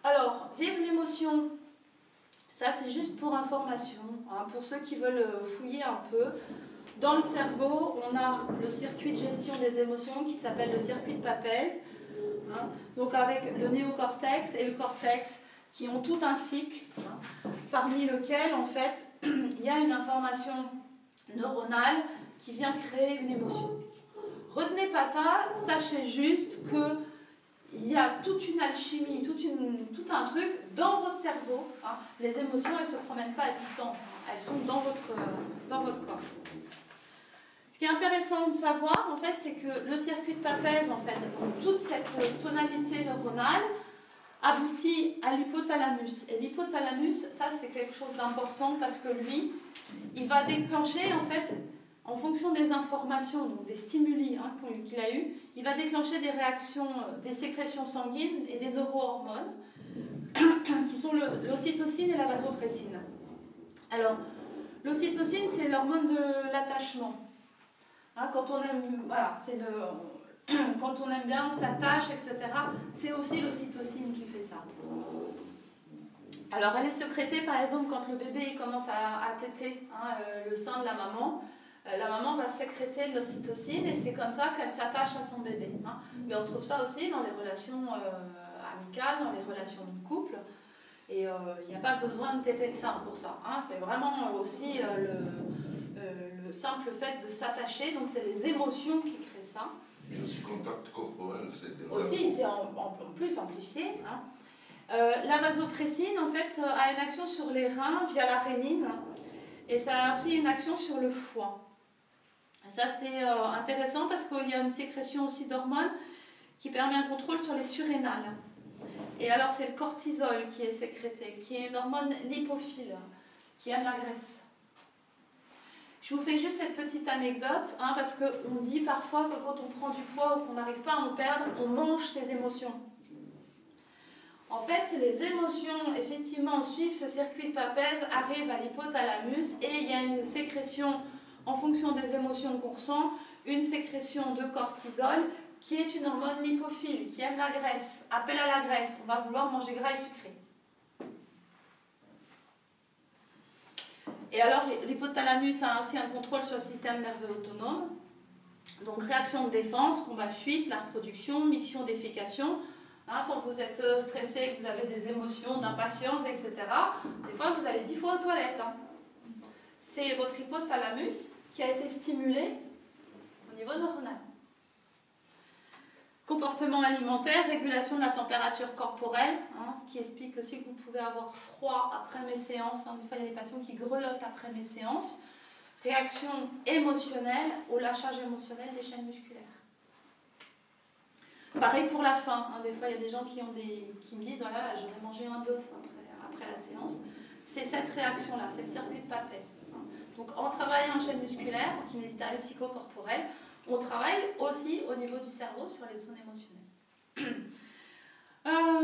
Speaker 1: Alors, vivre l'émotion, ça c'est juste pour information, hein, pour ceux qui veulent euh, fouiller un peu. Dans le cerveau, on a le circuit de gestion des émotions qui s'appelle le circuit de Papez. Hein. donc avec le néocortex et le cortex qui ont tout un cycle, hein, parmi lequel en fait il y a une information neuronale qui vient créer une émotion. Retenez pas ça, sachez juste que il y a toute une alchimie, tout un truc dans votre cerveau. Hein. Les émotions, elles ne se promènent pas à distance, elles sont dans votre, dans votre corps. Ce qui est intéressant de savoir, en fait, c'est que le circuit de Papez, en fait, toute cette tonalité neuronale, aboutit à l'hypothalamus. Et l'hypothalamus, ça c'est quelque chose d'important parce que lui, il va déclencher en fait, en fonction des informations, donc des stimuli hein, qu'il a eu, il va déclencher des réactions, euh, des sécrétions sanguines et des neurohormones qui sont l'ocytocine et la vasopressine. Alors, l'ocytocine, c'est l'hormone de l'attachement. Hein, quand on aime, voilà, quand on aime bien, on s'attache, etc. C'est aussi l'ocytocine qui fait ça. Alors, elle est sécrétée, par exemple, quand le bébé commence à, à téter hein, euh, le sein de la maman. Euh, la maman va sécréter de l'ocytocine et c'est comme ça qu'elle s'attache à son bébé. Hein. Mais on trouve ça aussi dans les relations euh, amicales, dans les relations de couple. Et il n'y a pas besoin de téter le sein pour ça. Hein. C'est vraiment aussi le, le simple fait de s'attacher. Donc, c'est les émotions qui créent ça.
Speaker 3: Mais aussi contact corporel, c'est
Speaker 1: Aussi, c'est en, plus amplifié. Hein. Euh, la vasopressine, en fait, euh, a une action sur les reins via la rénine et ça a aussi une action sur le foie. Ça, c'est euh, intéressant parce qu'il y a une sécrétion aussi d'hormones qui permet un contrôle sur les surrénales. Et alors, c'est le cortisol qui est sécrété, qui est une hormone lipophile, qui aime la graisse. Je vous fais juste cette petite anecdote, hein, parce qu'on dit parfois que quand on prend du poids ou qu'on n'arrive pas à en perdre, on mange ses émotions. En fait, les émotions, effectivement, suivent ce circuit de Papez, arrivent à l'hypothalamus et il y a une sécrétion, en fonction des émotions qu'on ressent, une sécrétion de cortisol qui est une hormone lipophile, qui aime la graisse, appelle à la graisse. On va vouloir manger gras et sucré. Et alors, l'hypothalamus a aussi un contrôle sur le système nerveux autonome. Donc, réaction de défense, combat fuite, la reproduction, mission d'effication. Hein, quand vous êtes euh, stressé, que vous avez des émotions d'impatience, etc., des fois vous allez dix fois aux toilettes. Hein. C'est votre hypothalamus qui a été stimulé au niveau neuronal. Comportement alimentaire, régulation de la température corporelle, hein, ce qui explique aussi que vous pouvez avoir froid après mes séances. Hein, fois, il y a des patients qui grelottent après mes séances. Réaction émotionnelle au lâchage émotionnel des chaînes musculaires. Pareil pour la faim. Hein, des fois, il y a des gens qui, me disent voilà, je vais manger un bœuf après, la séance. C'est cette réaction-là, c'est le circuit de Papès. Donc, en travaillant en chaîne musculaire, kinésithérapie psychocorporelle, on travaille aussi au niveau du cerveau sur les zones émotionnelles. Euh,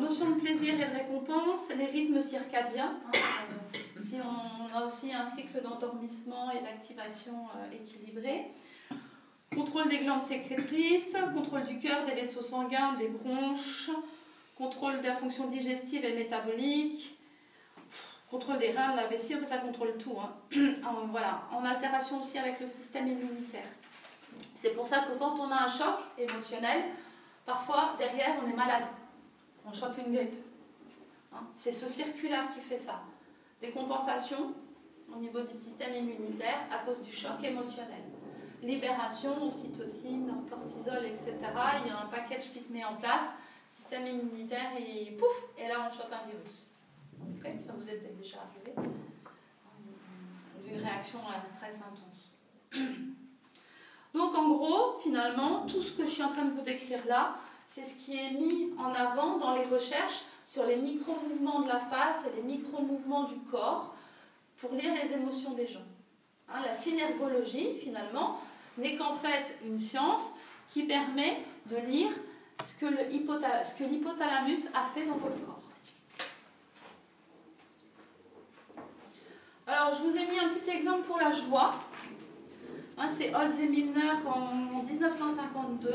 Speaker 1: notion de plaisir et de récompense, les rythmes circadiens. Hein, euh, si on a aussi un cycle d'endormissement et d'activation euh, équilibré. Contrôle des glandes sécrétrices, contrôle du cœur, des vaisseaux sanguins, des bronches, contrôle de la fonction digestive et métabolique, contrôle des reins, de la vessie, ça contrôle tout. Hein. en, voilà, en altération aussi avec le système immunitaire. C'est pour ça que quand on a un choc émotionnel, parfois derrière on est malade, on chope une grippe. Hein. C'est ce circuit-là qui fait ça. Des compensations au niveau du système immunitaire à cause du choc émotionnel. Libération, ocytocine, cortisol, etc. Il y a un package qui se met en place, système immunitaire et pouf, et là on chope un virus ça vous est peut-être déjà arrivé, d'une réaction à un stress intense. Donc en gros, finalement, tout ce que je suis en train de vous décrire là, c'est ce qui est mis en avant dans les recherches sur les micro-mouvements de la face et les micro-mouvements du corps pour lire les émotions des gens. Hein, la synergologie, finalement, n'est qu'en fait une science qui permet de lire ce que l'hypothalamus a fait dans votre corps. Alors, je vous ai mis un petit exemple pour la joie. Hein, c'est Holtz et Milner en 1952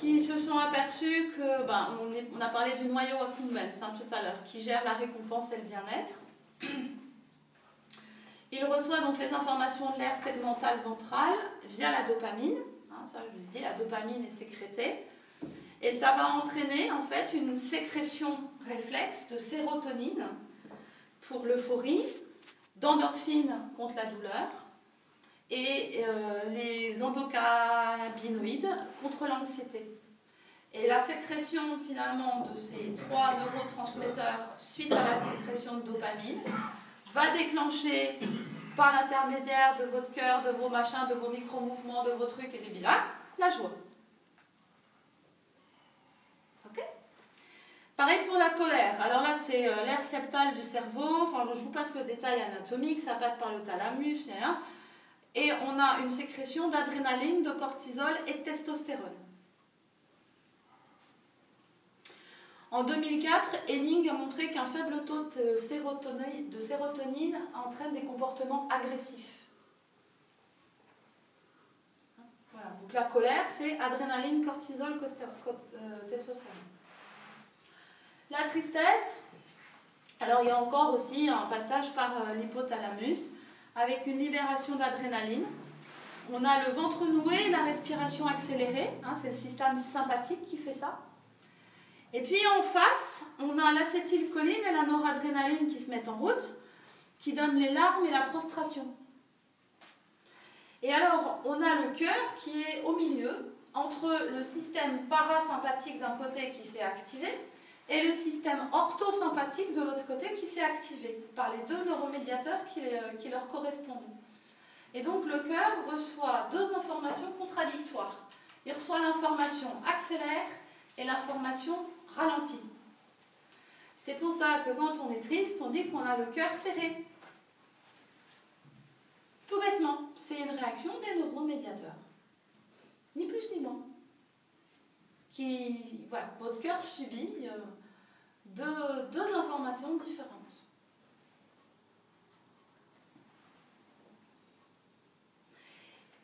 Speaker 1: qui se sont aperçus que, ben, on, a parlé du noyau accumbens hein, tout à l'heure, qui gère la récompense et le bien-être. Il reçoit donc les informations de l'air tegmental ventral via la dopamine. Hein, ça, je vous dit, la dopamine est sécrétée. Et ça va entraîner en fait une sécrétion réflexe de sérotonine pour l'euphorie, d'endorphine contre la douleur et euh, les endocannabinoïdes contre l'anxiété. Et la sécrétion finalement de ces trois neurotransmetteurs suite à la sécrétion de dopamine va déclencher par l'intermédiaire de votre cœur, de vos machins, de vos micro-mouvements, de vos trucs et des bilas, la joie. Ok Pareil pour la colère. Alors là, c'est euh, l'air septal du cerveau. Enfin, je vous passe le détail anatomique. Ça passe par le thalamus. Et on a une sécrétion d'adrénaline, de cortisol et de testostérone. En 2004, Henning a montré qu'un faible taux de sérotonine, entraîne des comportements agressifs. Voilà. Donc la colère, c'est adrénaline, cortisol, euh, testostérone. La tristesse, alors il y a encore aussi un passage par euh, l'hypothalamus avec une libération d'adrénaline. On a le ventre noué, la respiration accélérée, hein, c'est le système sympathique qui fait ça. Et puis en face, on a l'acétylcholine et la noradrénaline qui se mettent en route, qui donnent les larmes et la prostration. Et alors, on a le cœur qui est au milieu, entre le système parasympathique d'un côté qui s'est activé et le système orthosympathique de l'autre côté qui s'est activé par les deux neuromédiateurs qui, euh, qui leur correspondent. Et donc le cœur reçoit deux informations contradictoires. Il reçoit l'information accélère et l'information ralenti. C'est pour ça que quand on est triste, on dit qu'on a le cœur serré. Tout bêtement, c'est une réaction des neuromédiateurs. Ni plus ni moins. Qui, voilà, votre cœur subit euh, deux, informations différentes.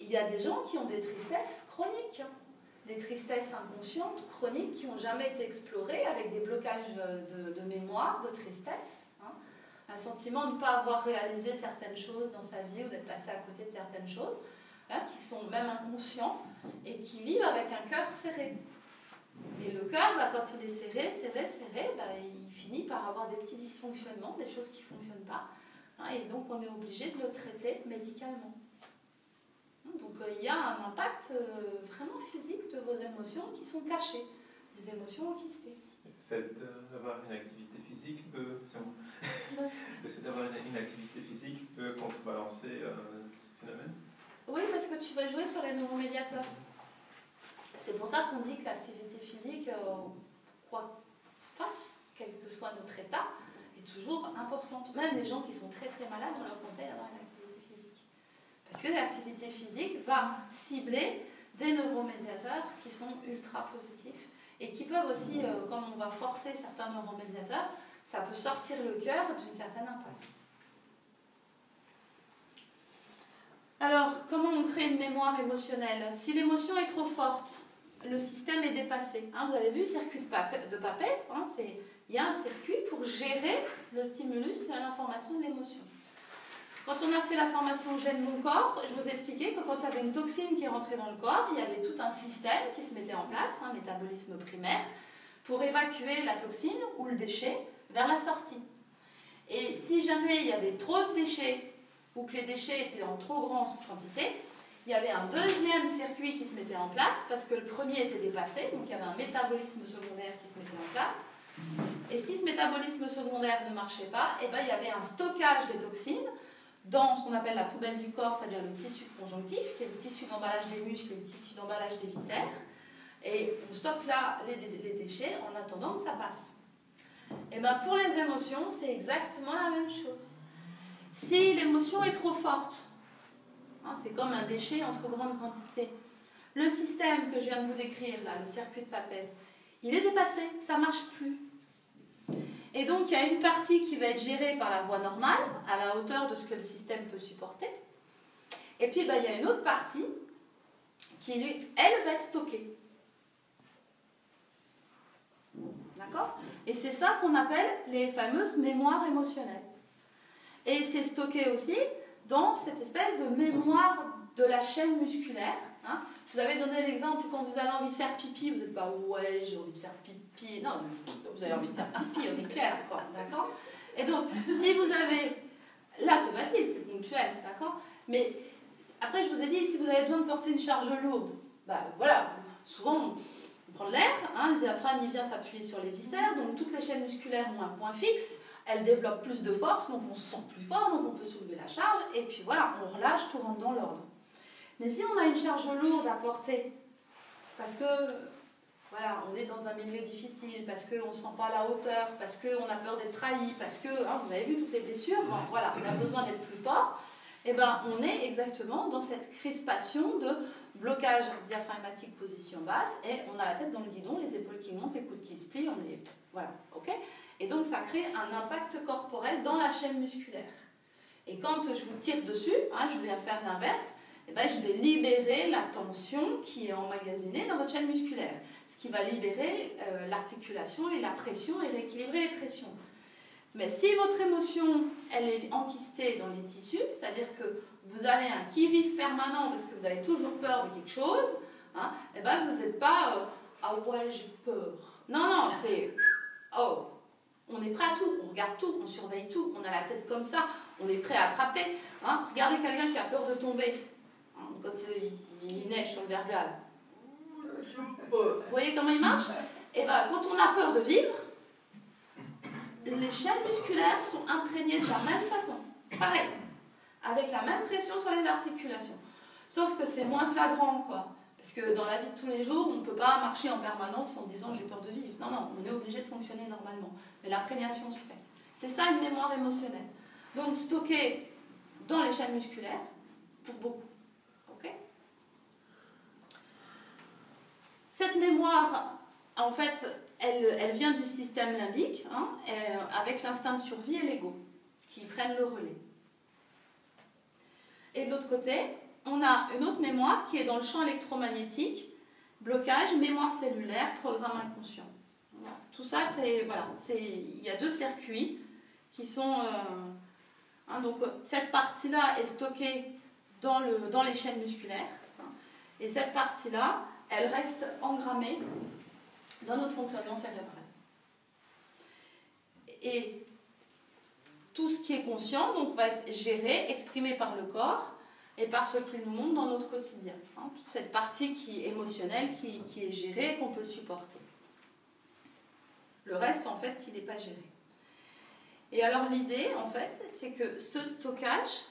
Speaker 1: Il y a des gens qui ont des tristesses chroniques des tristesses inconscientes, chroniques, qui n'ont jamais été explorées, avec des blocages de, mémoire, de tristesse. Hein. Un sentiment de ne pas avoir réalisé certaines choses dans sa vie ou d'être passé à côté de certaines choses, hein, qui sont même inconscients et qui vivent avec un cœur serré. Et le cœur, bah, quand il est serré, serré, serré, bah, il finit par avoir des petits dysfonctionnements, des choses qui ne fonctionnent pas. Hein, et donc on est obligé de le traiter médicalement. Donc euh, il y a un impact euh, vraiment physique de vos émotions qui sont cachées, des émotions enquistées.
Speaker 6: Le fait d'avoir une activité physique peut, le fait d'avoir une, activité physique peut contrebalancer euh, ce phénomène?
Speaker 1: Oui, parce que tu vas jouer sur les neuromédiateurs. C'est pour ça qu'on dit que l'activité physique, quoi fasse, quel que soit notre état, est toujours importante. Même les gens qui sont très très malades, on leur conseille d'avoir une activité parce que l'activité physique va cibler des neuromédiateurs qui sont ultra positifs et qui peuvent aussi, euh, comme on va forcer certains neuromédiateurs, ça peut sortir le cœur d'une certaine impasse. Alors, comment on crée une mémoire émotionnelle? Si l'émotion est trop forte, le système est dépassé. Hein, vous avez vu, circuit de, Papès, de hein, il y a un circuit pour gérer le stimulus l'information l'émotion. Quand on a fait la formation Gène mon corps, je vous ai expliqué que quand il y avait une toxine qui rentrait dans le corps, il y avait tout un système qui se mettait en place, un métabolisme primaire, pour évacuer la toxine ou le déchet vers la sortie. Et si jamais il y avait trop de déchets ou que les déchets étaient en trop grande quantité, il y avait un deuxième circuit qui se mettait en place parce que le premier était dépassé, donc il y avait un métabolisme secondaire qui se mettait en place. Et si ce métabolisme secondaire ne marchait pas, eh ben, il y avait un stockage des toxines dans ce qu'on appelle la poubelle du corps, c'est-à-dire le tissu conjonctif, qui est le tissu d'emballage des muscles et le tissu d'emballage des viscères. Et on stocke là les, déchets en attendant que ça passe. Et bien pour les émotions, c'est exactement la même chose. Si l'émotion est trop forte, hein, c'est comme un déchet en trop grande quantité, le système que je viens de vous décrire, là, le circuit de Papez, il est dépassé, ça ne marche plus. Et donc, il y a une partie qui va être gérée par la voie normale, à la hauteur de ce que le système peut supporter. Et puis, ben, il y a une autre partie qui, lui, elle, va être stockée. D'accord? Et c'est ça qu'on appelle les fameuses mémoires émotionnelles. Et c'est stocké aussi dans cette espèce de mémoire de la chaîne musculaire. Hein. Je vous avais donné l'exemple quand vous avez envie de faire pipi, vous n'êtes pas ouais, j'ai envie de faire pipi. Non, vous avez envie de faire pipi, on est clair, quoi. D'accord Et donc, si vous avez. Là, c'est facile, c'est ponctuel, d'accord Mais après, je vous ai dit, si vous avez besoin de porter une charge lourde, bah voilà, souvent on prend l'air, hein, le diaphragme il vient s'appuyer sur les viscères, donc toutes les chaînes musculaires ont un point fixe, elles développent plus de force, donc on se sent plus fort, donc on peut soulever la charge, et puis voilà, on relâche, tout rentre dans l'ordre. Mais si on a une charge lourde à porter, parce que voilà, on est dans un milieu difficile, parce qu'on ne se sent pas à la hauteur, parce qu'on a peur d'être trahi, parce que, hein, vous avez vu toutes les blessures, voilà, on a besoin d'être plus fort, et eh ben on est exactement dans cette crispation de blocage diaphragmatique position basse, et on a la tête dans le guidon, les épaules qui montent, les coudes qui se plient, on est, voilà, ok Et donc ça crée un impact corporel dans la chaîne musculaire. Et quand je vous tire dessus, hein, je vais faire l'inverse, eh ben, je vais libérer la tension qui est emmagasinée dans votre chaîne musculaire, ce qui va libérer euh, l'articulation et la pression et rééquilibrer les pressions. Mais si votre émotion, elle est enquistée dans les tissus, c'est-à-dire que vous avez un qui-vive permanent parce que vous avez toujours peur de quelque chose, hein, eh ben vous n'êtes pas euh, ah ouais j'ai peur. Non non c'est oh on est prêt à tout, on regarde tout, on surveille tout, on a la tête comme ça, on est prêt à attraper. Hein. Regardez quelqu'un qui a peur de tomber, quand il, neige sur le vergal. Vous voyez comment il marche? Et eh bien, quand on a peur de vivre, les chaînes musculaires sont imprégnées de la même façon. Pareil. Avec la même pression sur les articulations. Sauf que c'est moins flagrant, quoi. Parce que dans la vie de tous les jours, on ne peut pas marcher en permanence en disant j'ai peur de vivre. Non, non, on est obligé de fonctionner normalement. Mais l'imprégnation se fait. C'est ça une mémoire émotionnelle. Donc stockée dans les chaînes musculaires, pour beaucoup. Cette mémoire, en fait, elle, elle vient du système limbique, hein, euh, avec l'instinct de survie et l'ego, qui prennent le relais. Et de l'autre côté, on a une autre mémoire qui est dans le champ électromagnétique, blocage, mémoire cellulaire, programme inconscient. Tout ça, c'est voilà, il y a deux circuits qui sont euh, hein, donc cette partie-là est stockée dans, le, dans les chaînes musculaires hein, et cette partie-là, elle reste engrammée dans notre fonctionnement cérébral. Et tout ce qui est conscient donc, va être géré, exprimé par le corps et par ce qu'il nous montre dans notre quotidien. Hein, toute cette partie qui est émotionnelle, qui, qui est gérée, qu'on peut supporter. Le reste, en fait, il n'est pas géré. Et alors l'idée, en fait, c'est que ce stockage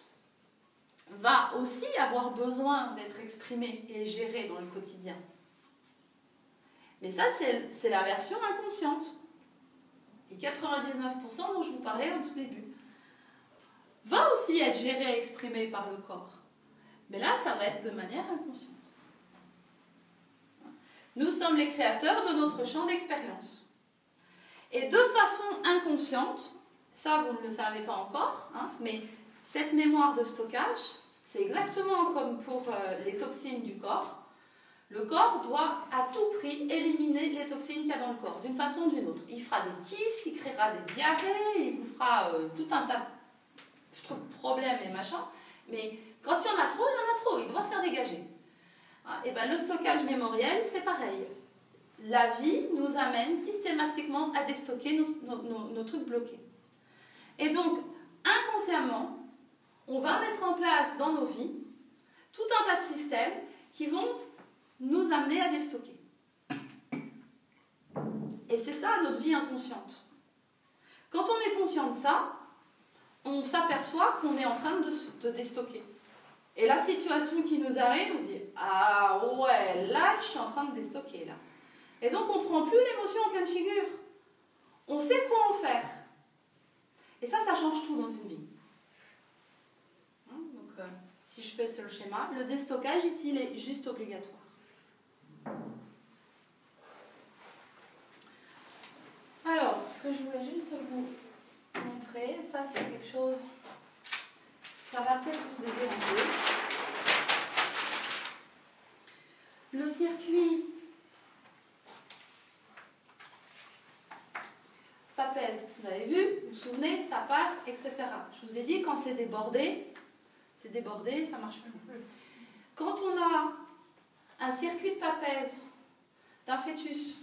Speaker 1: va aussi avoir besoin d'être exprimé et géré dans le quotidien. Mais ça, c'est la version inconsciente. Et 99% dont je vous parlais au tout début va aussi être géré et exprimé par le corps. Mais là, ça va être de manière inconsciente. Nous sommes les créateurs de notre champ d'expérience. Et de façon inconsciente, ça vous ne le savez pas encore, hein, mais cette mémoire de stockage, c'est exactement comme pour euh, les toxines du corps. Le corps doit à tout prix éliminer les toxines qu'il y a dans le corps, d'une façon ou d'une autre. Il fera des kystes, il créera des diarrhées, il vous fera euh, tout un tas de problèmes et machin. Mais quand il y en a trop, il y en a trop, il doit faire dégager. Ah, et ben, le stockage mémoriel, c'est pareil. La vie nous amène systématiquement à déstocker nos, trucs bloqués. Et donc, inconsciemment, on va mettre en place dans nos vies tout un tas de systèmes qui vont nous amener à déstocker. Et c'est ça notre vie inconsciente. Quand on est conscient de ça, on s'aperçoit qu'on est en train de, déstocker. Et la situation qui nous arrive, on dit Ah ouais, là, je suis en train de déstocker. là. Et donc, on ne prend plus l'émotion en pleine figure. On sait quoi en faire. Et ça, ça change tout dans une vie. Hein, donc, euh, si je fais ce schéma, le déstockage ici, il est juste obligatoire. Alors, ce que je voulais juste vous montrer, ça c'est quelque chose, ça va peut-être vous aider un peu. Le circuit Papèse, vous avez vu, vous vous souvenez, ça passe, etc. Je vous ai dit, quand c'est débordé, c'est débordé, ça marche plus. Quand on a un circuit de papèse d'un fœtus,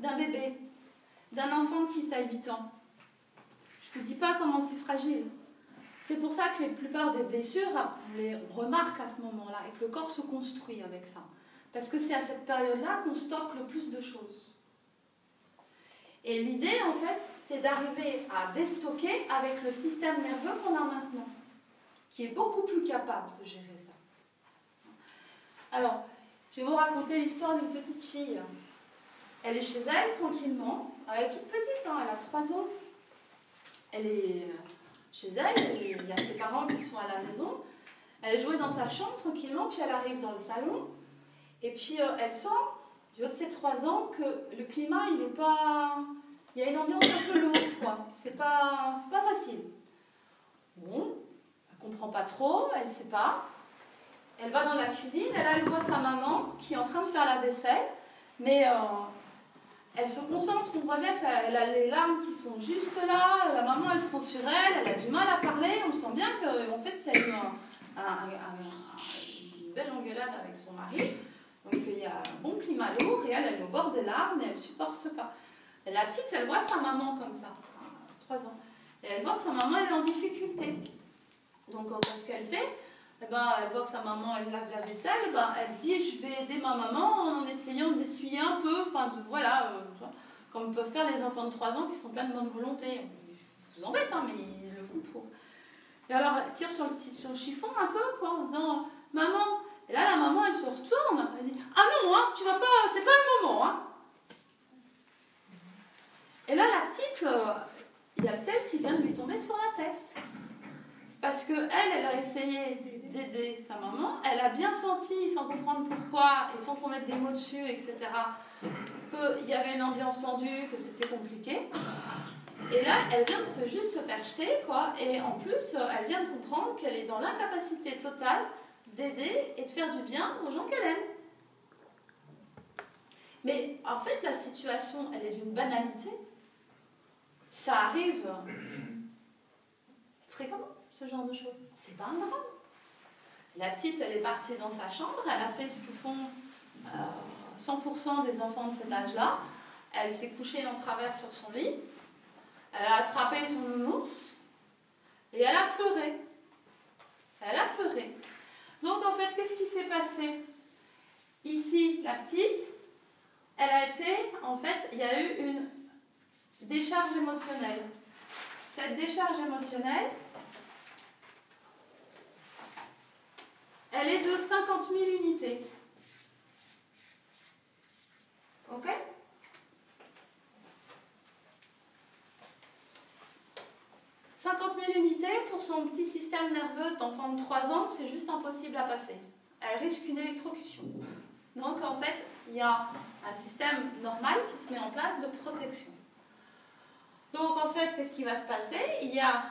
Speaker 1: d'un bébé, d'un enfant de 6 à 8 ans, je ne vous dis pas comment c'est fragile. C'est pour ça que la plupart des blessures, on les remarque à ce moment-là et que le corps se construit avec ça. Parce que c'est à cette période-là qu'on stocke le plus de choses. Et l'idée, en fait, c'est d'arriver à déstocker avec le système nerveux qu'on a maintenant, qui est beaucoup plus capable de gérer ça. Alors, je vais vous raconter l'histoire d'une petite fille. Elle est chez elle, tranquillement. Elle est toute petite, hein, elle a 3 ans. Elle est chez elle, il y a ses parents qui sont à la maison. Elle jouée dans sa chambre, tranquillement, puis elle arrive dans le salon. Et puis, euh, elle sent du haut de ses trois ans que le climat, il est pas. Il y a une ambiance un peu lourde, quoi. C'est pas, facile. Bon, elle comprend pas trop, elle sait pas. Elle va dans la cuisine, elle, elle voit sa maman qui est en train de faire la vaisselle, mais euh, elle se concentre, on voit bien qu'elle a les larmes qui sont juste là, la maman elle prend sur elle, elle a du mal à parler, on sent bien qu'en fait c'est une, belle engueulade avec son mari. Donc il y a un bon climat lourd et elle, elle est au bord des larmes et elle ne supporte pas. La petite, elle voit sa maman comme ça, 3 ans. Et elle voit que sa maman, elle est en difficulté. Donc ce qu'elle fait, eh ben, elle voit que sa maman, elle lave la vaisselle, ben, elle dit, je vais aider ma maman en essayant d'essuyer un peu, enfin de, voilà, euh, comme peuvent faire les enfants de 3 ans qui sont pleins de bonne volonté. Ils vous embêtent, hein, mais ils le font pour. Et alors, elle tire sur le, le chiffon un peu, quoi, en disant, maman, et là, la maman, elle se retourne, elle dit Ah non, hein, tu vas pas, c'est pas le moment. Hein. Et là, la petite, euh, il y a celle qui vient de lui tomber sur la tête. Parce que elle, elle a essayé d'aider sa maman, elle a bien senti, sans comprendre pourquoi, et sans trop mettre des mots dessus, etc., qu'il y avait une ambiance tendue, que c'était compliqué. Et là, elle vient de se, juste se faire jeter, quoi. Et en plus, elle vient de comprendre qu'elle est dans l'incapacité totale d'aider et de faire du bien aux gens qu'elle aime. Mais en fait, la situation, elle est d'une banalité. Ça arrive fréquemment, ce genre de choses. C'est pas un drame. La petite, elle est partie dans sa chambre, elle a fait ce que font 100% euh, des enfants de cet âge-là. Elle s'est couchée en travers sur son lit, elle a attrapé son nounours et elle a pleuré. Elle a pleuré. Donc en fait, qu'est-ce qui s'est passé? Ici, la petite, elle a été, en fait, il y a eu une décharge émotionnelle. Cette décharge émotionnelle, elle est de 50 000 unités. Ok? 50 000 unités pour son petit système nerveux d'enfant de 3 ans, c'est juste impossible à passer. Elle risque une électrocution. Donc en fait, il y a un système normal qui se met en place de protection. Donc en fait, qu'est-ce qui va se passer? Il y a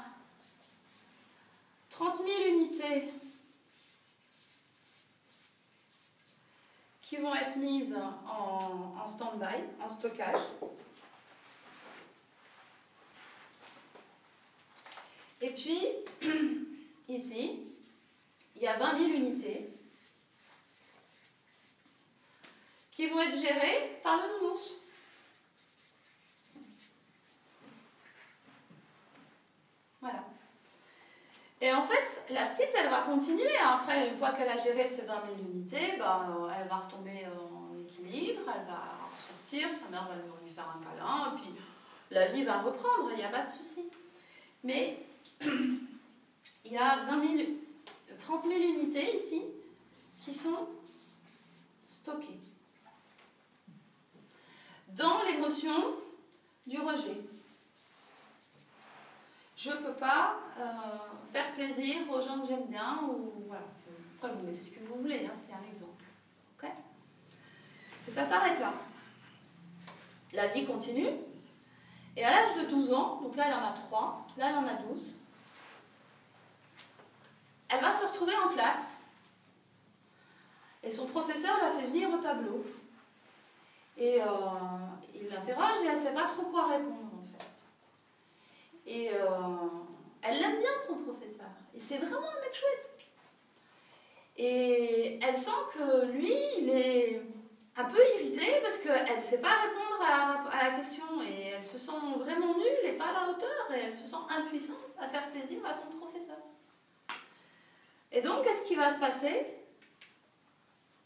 Speaker 1: 30 000 unités qui vont être mises en, stand-by, en stockage. Et puis, ici, il y a 20 000 unités qui vont être gérées par le nounours. Voilà. Et en fait, la petite, elle va continuer. Après, une fois qu'elle a géré ces 20 000 unités, ben, elle va retomber en équilibre, elle va sortir, sa mère va lui faire un câlin, et puis la vie va reprendre, il n'y a pas de souci. Mais il y a 20 000, 30 000 unités ici qui sont stockées dans l'émotion du rejet. Je ne peux pas euh, faire plaisir aux gens que j'aime bien ou voilà. Après, vous mettez ce que vous voulez, hein, c'est un exemple. Et ça s'arrête là. La vie continue. Et à l'âge de 12 ans, donc là elle en a 3, là elle en a 12, elle va se retrouver en classe et son professeur la fait venir au tableau. Et euh, il l'interroge et elle ne sait pas trop quoi répondre. Et euh, elle l'aime bien son professeur. Et c'est vraiment un mec chouette. Et elle sent que lui, il est un peu irrité parce qu'elle ne sait pas répondre à, la question et elle se sent vraiment nulle et pas à la hauteur et elle se sent impuissante à faire plaisir à son professeur. Et donc, qu'est-ce qui va se passer?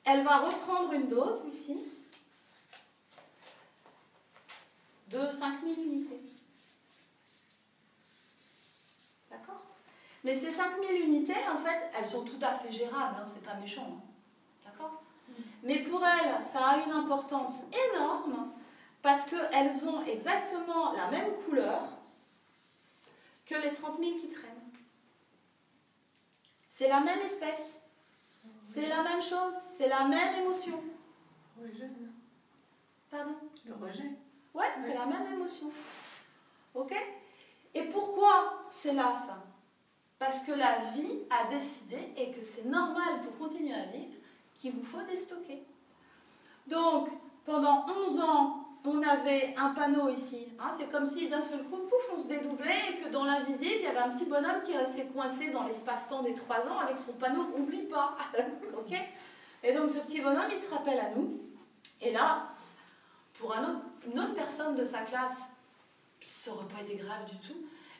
Speaker 1: Elle va reprendre une dose ici de 5000 unités. D'accord Mais ces 5000 unités, en fait, elles sont tout à fait gérables, hein, c'est pas méchant. Hein. D'accord Mais pour elles, ça a une importance énorme parce qu'elles ont exactement la même couleur que les 30 000 qui traînent. C'est la même espèce. C'est la même chose. C'est la même émotion.
Speaker 2: Rejet.
Speaker 1: Pardon
Speaker 2: Le rejet.
Speaker 1: Ouais, c'est la même émotion. Ok? Et pourquoi c'est là ça? Parce que la vie a décidé et que c'est normal pour continuer à vivre qu'il vous faut déstocker. Donc, pendant 11 ans, on avait un panneau ici. Hein, c'est comme si d'un seul coup, pouf, on se dédoublait et que dans l'invisible, il y avait un petit bonhomme qui restait coincé dans l'espace-temps des 3 ans avec son panneau Oublie pas. ok? Et donc, ce petit bonhomme, il se rappelle à nous. Et là, pour un autre une autre personne de sa classe, ça n'aurait pas été grave du tout.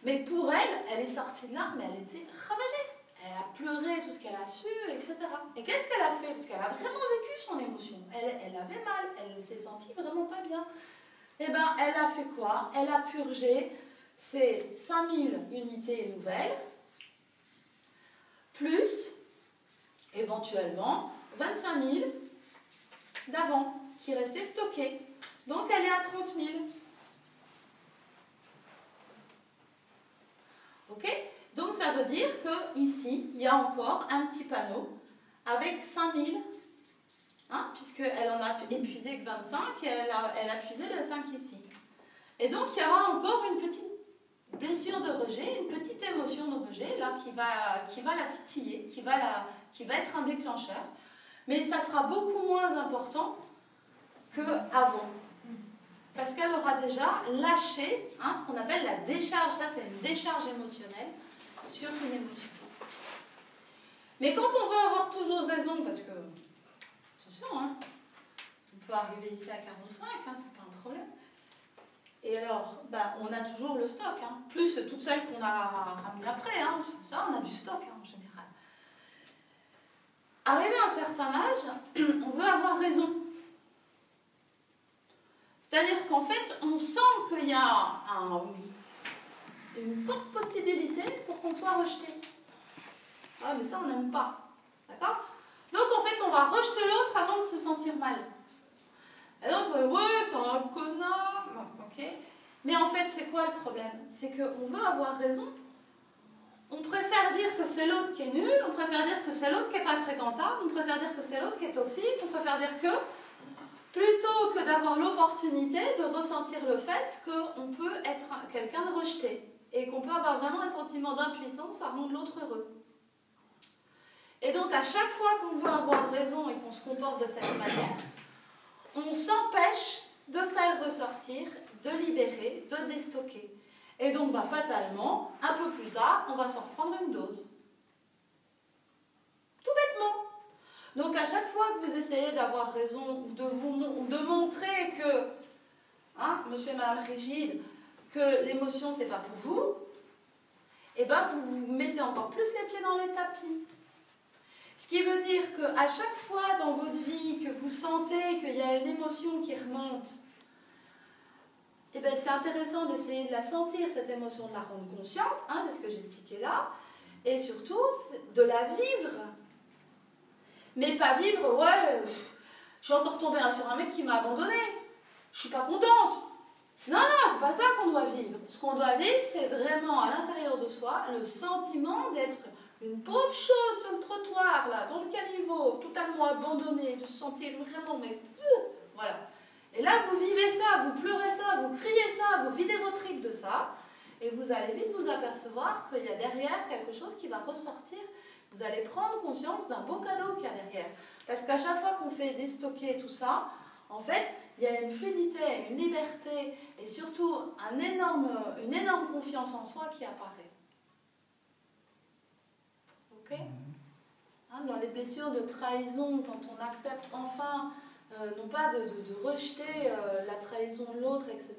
Speaker 1: Mais pour elle, elle est sortie de là, mais elle était ravagée. Elle a pleuré tout ce qu'elle a su, etc. Et qu'est-ce qu'elle a fait? Parce qu'elle a vraiment vécu son émotion. Elle, elle avait mal, elle s'est sentie vraiment pas bien. Eh bien, elle a fait quoi? Elle a purgé ses 5000 unités nouvelles, plus éventuellement 25 000 d'avant qui restaient stockés. Donc elle est à 30 000. Donc ça veut dire que ici, il y a encore un petit panneau avec 5 000, hein, puisqu'elle en a épuisé que 25 et elle a, elle puisé les 5 ici. Et donc il y aura encore une petite blessure de rejet, une petite émotion de rejet là qui va, qui va la titiller, qui va être un déclencheur. Mais ça sera beaucoup moins important qu'avant parce qu'elle aura déjà lâché hein, ce qu'on appelle la décharge. Ça, c'est une décharge émotionnelle sur une émotion. Mais quand on veut avoir toujours raison, parce que, attention, hein, on peut arriver ici à 45, hein, c'est pas un problème. Et alors, bah, on a toujours le stock, hein, plus toutes celles qu'on a ramenées après. Ça, on a du stock en général. Arrivé à un certain âge, on veut avoir raison. C'est-à-dire qu'en fait, on sent qu'il y a une forte possibilité pour qu'on soit rejeté. Ah, mais ça, on n'aime pas. D'accord? Donc, en fait, on va rejeter l'autre avant de se sentir mal. Et donc, euh, ouais, c'est un connard. ok. Mais en fait, c'est quoi le problème? C'est qu'on veut avoir raison. On préfère dire que c'est l'autre qui est nul, on préfère dire que c'est l'autre qui n'est pas fréquentable, on préfère dire que c'est l'autre qui est toxique, on préfère dire que plutôt que d'avoir l'opportunité de ressentir le fait qu'on peut être quelqu'un de rejeté et qu'on peut avoir vraiment un sentiment d'impuissance à rendre l'autre heureux. Et donc à chaque fois qu'on veut avoir raison et qu'on se comporte de cette manière, on s'empêche de faire ressortir, de libérer, de déstocker. Et donc bah, fatalement, un peu plus tard, on va s'en reprendre une dose. Tout bêtement. Donc à chaque fois que vous essayez d'avoir raison ou de, vous, de montrer que, hein, monsieur et madame rigide, que l'émotion c'est pas pour vous, et eh ben vous vous mettez encore plus les pieds dans les tapis. Ce qui veut dire qu'à chaque fois dans votre vie que vous sentez qu'il y a une émotion qui remonte, eh ben c'est intéressant d'essayer de la sentir, cette émotion, de la rendre consciente, hein, c'est ce que j'expliquais là, et surtout de la vivre mais pas vivre, ouais, je suis encore tombée sur un mec qui m'a abandonné. Je suis pas contente. Non, non, c'est pas ça qu'on doit vivre. Ce qu'on doit vivre, c'est vraiment à l'intérieur de soi le sentiment d'être une pauvre chose sur le trottoir, là, dans le caniveau, totalement abandonnée, de se sentir vraiment, mais voilà. Et là, vous vivez ça, vous pleurez ça, vous criez ça, vous videz vos tripes de ça, et vous allez vite vous apercevoir qu'il y a derrière quelque chose qui va ressortir. Vous allez prendre conscience d'un beau cadeau qu'il y a derrière. Parce qu'à chaque fois qu'on fait déstocker tout ça, en fait, il y a une fluidité, une liberté et surtout un énorme, une énorme confiance en soi qui apparaît. Ok hein, Dans les blessures de trahison, quand on accepte enfin, euh, non pas de, rejeter euh, la trahison de l'autre, etc.,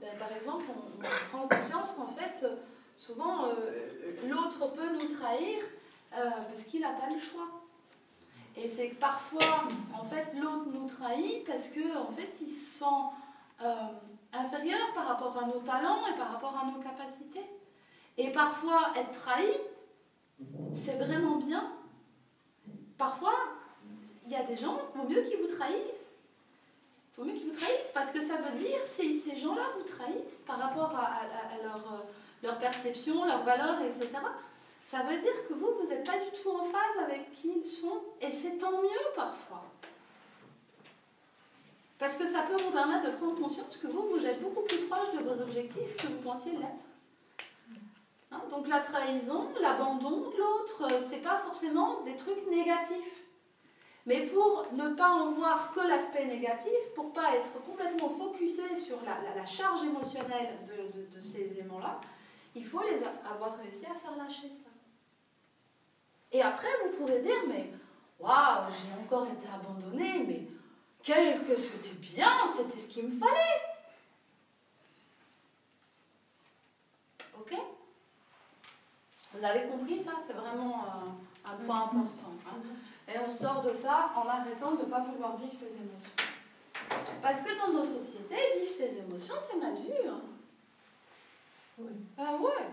Speaker 1: ben, par exemple, on, prend conscience qu'en fait, souvent, euh, l'autre peut nous trahir parce qu'il n'a pas le choix. Et c'est que parfois, en fait, l'autre nous trahit parce que, en fait, il se sent euh, inférieur par rapport à nos talents et par rapport à nos capacités. Et parfois, être trahi, c'est vraiment bien. Parfois, il y a des gens, il vaut mieux qu'ils vous trahissent. Il vaut mieux qu'ils vous trahissent parce que ça veut dire, si ces gens-là vous trahissent par rapport à, leur, euh, leur perception, leurs valeurs, etc., ça veut dire que vous, vous n'êtes pas du tout en phase avec qui ils sont. Et c'est tant mieux parfois. Parce que ça peut vous permettre de prendre conscience que vous, vous êtes beaucoup plus proche de vos objectifs que vous pensiez l'être. Hein, donc la trahison, l'abandon de l'autre, euh, c'est pas forcément des trucs négatifs. Mais pour ne pas en voir que l'aspect négatif, pour pas être complètement focusé sur la, charge émotionnelle de, de ces éléments-là, il faut les avoir réussi à faire lâcher ça. Et après, vous pourrez dire, mais waouh, j'ai encore été abandonnée, mais quel que c'était bien, c'était ce qu'il me fallait. Ok? Vous avez compris ça? C'est vraiment euh, un point important. Hein. Et on sort de ça en arrêtant de ne pas vouloir vivre ses émotions. Parce que dans nos sociétés, vivre ses émotions, c'est mal vu. Hein. Oui. Ah ouais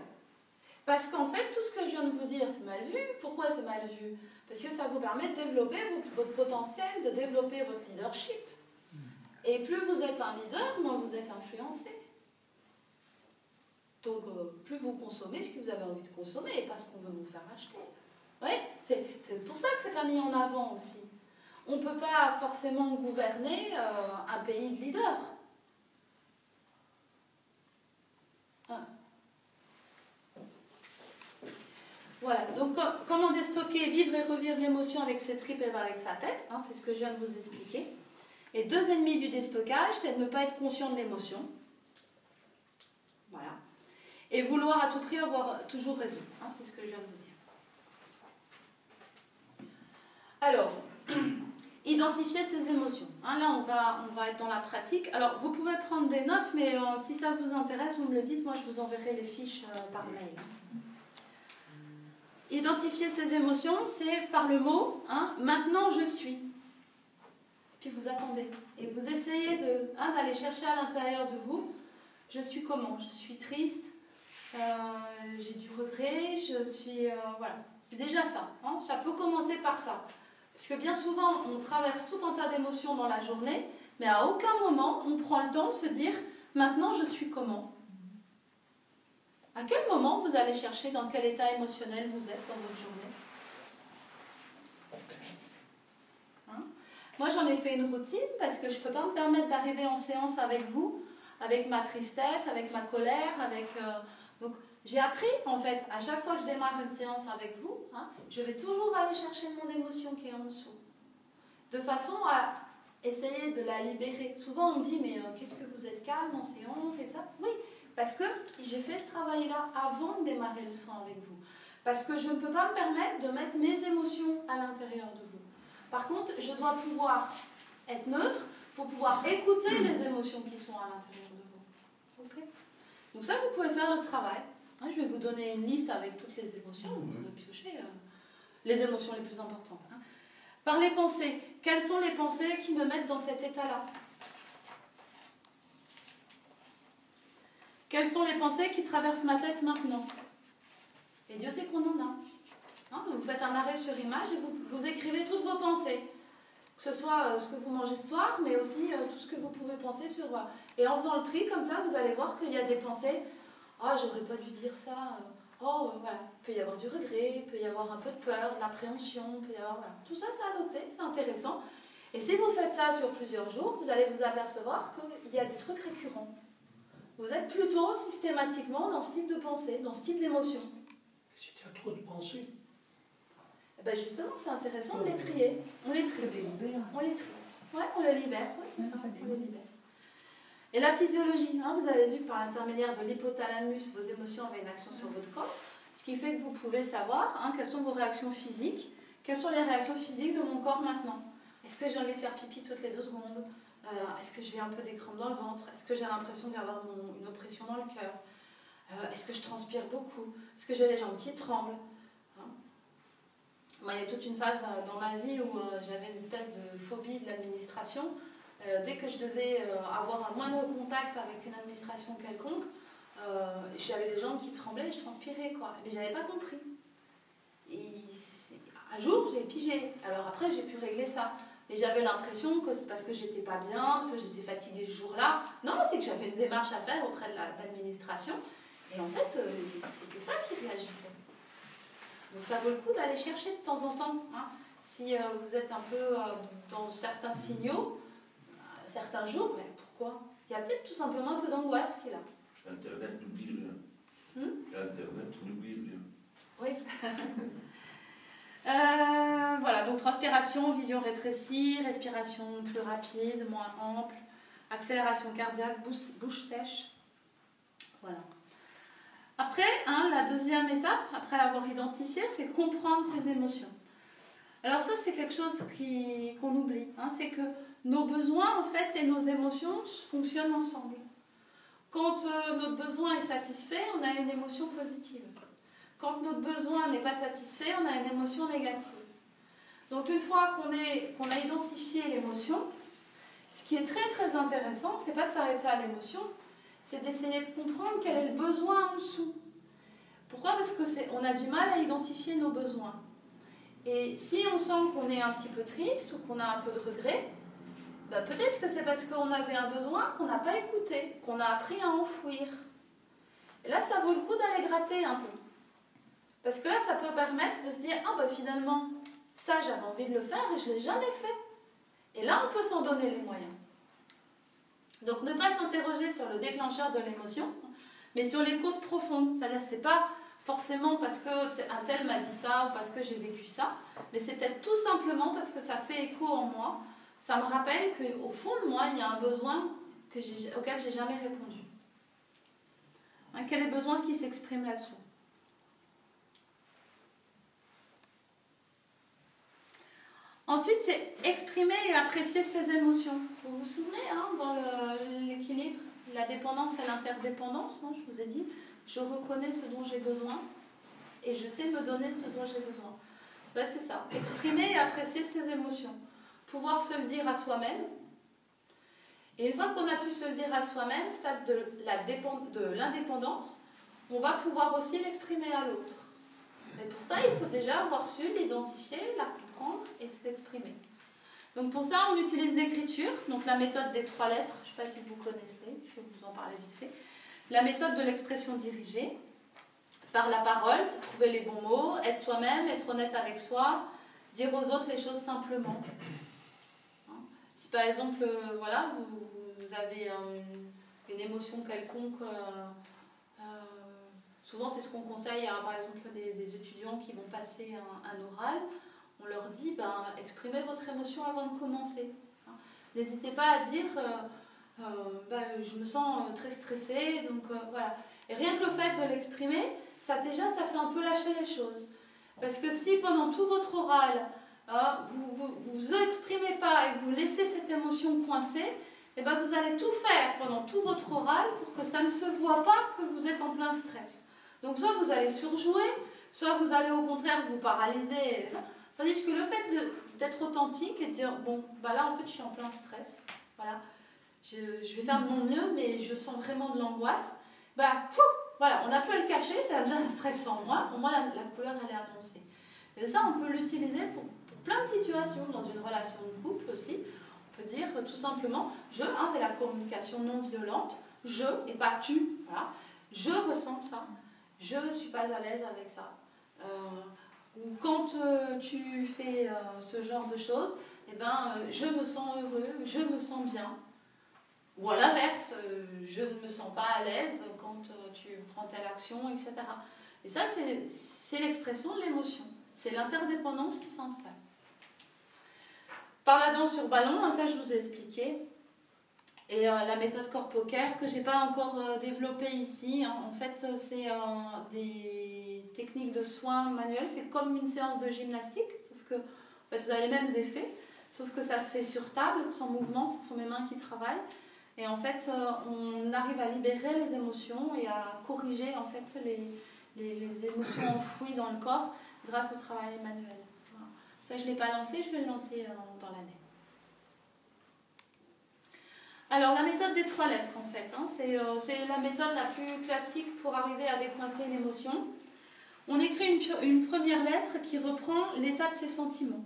Speaker 1: parce qu'en fait, tout ce que je viens de vous dire, c'est mal vu. Pourquoi c'est mal vu? Parce que ça vous permet de développer votre potentiel, de développer votre leadership. Et plus vous êtes un leader, moins vous êtes influencé. Donc, euh, plus vous consommez ce que vous avez envie de consommer et pas ce qu'on veut vous faire acheter. Oui, c'est pour ça que c'est pas mis en avant aussi. On ne peut pas forcément gouverner euh, un pays de leaders. Hein. Voilà, donc comment déstocker, vivre et revivre l'émotion avec ses tripes et avec sa tête, hein, c'est ce que je viens de vous expliquer. Et deux ennemis du déstockage, c'est de ne pas être conscient de l'émotion. Voilà. Et vouloir à tout prix avoir toujours raison, hein, c'est ce que je viens de vous dire. Alors, identifier ses émotions. Hein, là, on va, on va être dans la pratique. Alors, vous pouvez prendre des notes, mais euh, si ça vous intéresse, vous me le dites. Moi, je vous enverrai les fiches euh, par mail. Identifier ses émotions, c'est par le mot hein, maintenant je suis. Puis vous attendez et vous essayez hein, d'aller chercher à l'intérieur de vous je suis comment? Je suis triste, euh, j'ai du regret, je suis. Euh, voilà, c'est déjà ça. Hein. ça peut commencer par ça. Parce que bien souvent, on traverse tout un tas d'émotions dans la journée, mais à aucun moment on prend le temps de se dire maintenant je suis comment? À quel moment vous allez chercher dans quel état émotionnel vous êtes dans votre journée? Hein? Moi, j'en ai fait une routine parce que je ne peux pas me permettre d'arriver en séance avec vous, avec ma tristesse, avec ma colère, avec... Euh, donc, j'ai appris, en fait, à chaque fois que je démarre une séance avec vous, hein, je vais toujours aller chercher mon émotion qui est en dessous. De façon à essayer de la libérer. Souvent, on me dit, mais euh, qu'est-ce que vous êtes calme en séance et ça? Oui, parce que j'ai fait ce travail-là avant de démarrer le soin avec vous. Parce que je ne peux pas me permettre de mettre mes émotions à l'intérieur de vous. Par contre, je dois pouvoir être neutre pour pouvoir écouter les émotions qui sont à l'intérieur de vous. Donc ça, vous pouvez faire le travail. Hein, je vais vous donner une liste avec toutes les émotions. Vous pouvez piocher euh, les émotions les plus importantes. Hein. Par les pensées. Quelles sont les pensées qui me mettent dans cet état-là? Quelles sont les pensées qui traversent ma tête maintenant Et Dieu sait qu'on en a. Hein, vous faites un arrêt sur image et vous, écrivez toutes vos pensées. Que ce soit euh, ce que vous mangez ce soir, mais aussi euh, tout ce que vous pouvez penser sur. moi. et en faisant le tri comme ça, vous allez voir qu'il y a des pensées. Ah, oh, j'aurais pas dû dire ça. Euh, oh, voilà. Il peut y avoir du regret, il peut y avoir un peu de peur, de l'appréhension, peut y avoir. Tout ça, c'est à noter, c'est intéressant. Et si vous faites ça sur plusieurs jours, vous allez vous apercevoir qu'il y a des trucs récurrents. Vous êtes plutôt systématiquement dans ce type de pensée, dans ce type d'émotion.
Speaker 5: Si tu as trop de pensées,
Speaker 1: Eh ben justement, c'est intéressant de les trier. On les trie. On les trie. Ouais, on les libère. Ouais, c'est ça on les libère. Et la physiologie, hein, vous avez vu que par l'intermédiaire de l'hypothalamus, vos émotions avaient une action sur votre corps, ce qui fait que vous pouvez savoir hein, quelles sont vos réactions physiques, quelles sont les réactions physiques de mon corps maintenant? Est-ce que j'ai envie de faire pipi toutes les deux secondes? Euh, Est-ce que j'ai un peu des crampes dans le ventre? Est-ce que j'ai l'impression d'avoir une oppression dans le cœur? Euh, Est-ce que je transpire beaucoup? Est-ce que j'ai les jambes qui tremblent? Hein? Il y a toute une phase euh, dans ma vie où j'avais une espèce de phobie de l'administration. Dès que je devais avoir un moindre contact avec une administration quelconque, j'avais les jambes qui tremblaient, je transpirais. Mais j'avais pas compris. Et un jour, j'ai pigé. Alors après, j'ai pu régler ça. Mais j'avais l'impression que c'est parce que j'étais pas bien, parce que j'étais fatiguée ce jour-là. Non, c'est que j'avais une démarche à faire auprès de la- de l'administration. Et en fait, euh, c'était ça qui réagissait. Donc ça vaut le coup d'aller chercher de temps en temps. hein. Si euh, vous êtes un peu euh, dans certains signaux, certains jours, mais pourquoi? Il y a peut-être tout simplement un peu d'angoisse qui est là.
Speaker 3: Internet n'oublie rien.
Speaker 1: Hmm?
Speaker 3: Internet n'oublie rien.
Speaker 1: Oui. Euh, voilà, donc transpiration, vision rétrécie, respiration plus rapide, moins ample, accélération cardiaque, bouche, sèche. Voilà. Après, hein, la deuxième étape, après avoir identifié, c'est comprendre ses émotions. Alors ça, c'est quelque chose qu'on oublie. hein, c'est que nos besoins, en fait, et nos émotions fonctionnent ensemble. Quand euh, notre besoin est satisfait, on a une émotion positive. Quand notre besoin n'est pas satisfait, on a une émotion négative. Donc une fois qu'on qu'on a identifié l'émotion, ce qui est très très intéressant, c'est pas de s'arrêter à l'émotion, c'est d'essayer de comprendre quel est le besoin en dessous. Pourquoi? Parce que c'est- on a du mal à identifier nos besoins. Et si on sent qu'on est un petit peu triste ou qu'on a un peu de regret, bah, peut-être que c'est parce qu'on avait un besoin qu'on n'a pas écouté, qu'on a appris à enfouir. Et là, ça vaut le coup d'aller gratter un peu. Parce que là, ça peut permettre de se dire Ah, bah finalement, ça, j'avais envie de le faire et je ne l'ai jamais fait. Et là, on peut s'en donner les moyens. Donc, ne pas s'interroger sur le déclencheur de l'émotion, mais sur les causes profondes. C'est-à-dire, c'est pas forcément parce que un tel m'a dit ça ou parce que j'ai vécu ça, mais c'est peut-être tout simplement parce que ça fait écho en moi. Ça me rappelle qu'au fond de moi, il y a un besoin que j'ai- auquel j'ai jamais répondu. Hein, quel est le besoin qui s'exprime là-dessous? Ensuite, c'est exprimer et apprécier ses émotions. Vous vous souvenez, hein, dans l'équilibre, la dépendance et l'interdépendance, hein, je vous ai dit, je reconnais ce dont j'ai besoin et je sais me donner ce dont j'ai besoin. Ben, c'est ça, exprimer et apprécier ses émotions. Pouvoir se le dire à soi-même. Et une fois qu'on a pu se le dire à soi-même, stade de l'indépendance, on va pouvoir aussi l'exprimer à l'autre. Mais pour ça, il faut déjà avoir su l'identifier, la et se l'exprimer. Donc pour ça, on utilise l'écriture, donc la méthode des trois lettres, je ne sais pas si vous connaissez, je vais vous en parler vite fait. La méthode de l'expression dirigée, par la parole, c'est trouver les bons mots, être soi-même, être honnête avec soi, dire aux autres les choses simplement. Hein? Si par exemple, euh, voilà, vous, avez euh, une, émotion quelconque, euh, souvent c'est ce qu'on conseille à par exemple des, étudiants qui vont passer un oral, on leur dit ben, exprimez votre émotion avant de commencer. hein. N'hésitez pas à dire euh, euh, ben, je me sens euh, très stressée, donc voilà. Et rien que le fait de l'exprimer, ça déjà ça fait un peu lâcher les choses. Parce que si pendant tout votre oral, hein, vous vous, vous exprimez pas et vous laissez cette émotion coincée, eh ben vous allez tout faire pendant tout votre oral pour que ça ne se voit pas que vous êtes en plein stress. Donc soit vous allez surjouer, soit vous allez au contraire vous paralyser. Tandis que le fait d'être authentique et de dire bon bah là en fait je suis en plein stress, voilà, je, je vais faire mon mieux mais je sens vraiment de l'angoisse, bah voilà on a pu le cacher, c'est déjà un stress en moi, au moins la, couleur elle est annoncée. Et ça on peut l'utiliser pour, plein de situations, dans une relation de couple aussi. On peut dire euh, tout simplement je, hein, c'est la communication non violente, je et pas tu, voilà, je ressens ça, je suis pas à l'aise avec ça. Euh, ou quand euh, tu fais euh, ce genre de choses, eh ben, euh, je me sens heureux, je me sens bien. Ou à l'inverse, je ne me sens pas à l'aise quand tu prends telle action, etc. Et ça, c'est- l'expression de l'émotion. C'est l'interdépendance qui s'installe. Par la danse sur ballon, hein, ça je vous ai expliqué. Et la méthode corps poker que j'ai pas encore développée ici. hein. En fait, c'est des techniques de soins manuels. C'est comme une séance de gymnastique, sauf que en fait, vous avez les mêmes effets, sauf que ça se fait sur table, sans mouvement. Ce sont mes mains qui travaillent. Et en fait, euh, on arrive à libérer les émotions et à corriger en fait les, les, émotions enfouies dans le corps grâce au travail manuel. Ça, je ne l'ai pas lancé, je vais le lancer euh, dans l'année. Alors, la méthode des trois lettres, en fait, hein, c'est euh, la méthode la plus classique pour arriver à décoincer une émotion. On écrit une, première lettre qui reprend l'état de ses sentiments.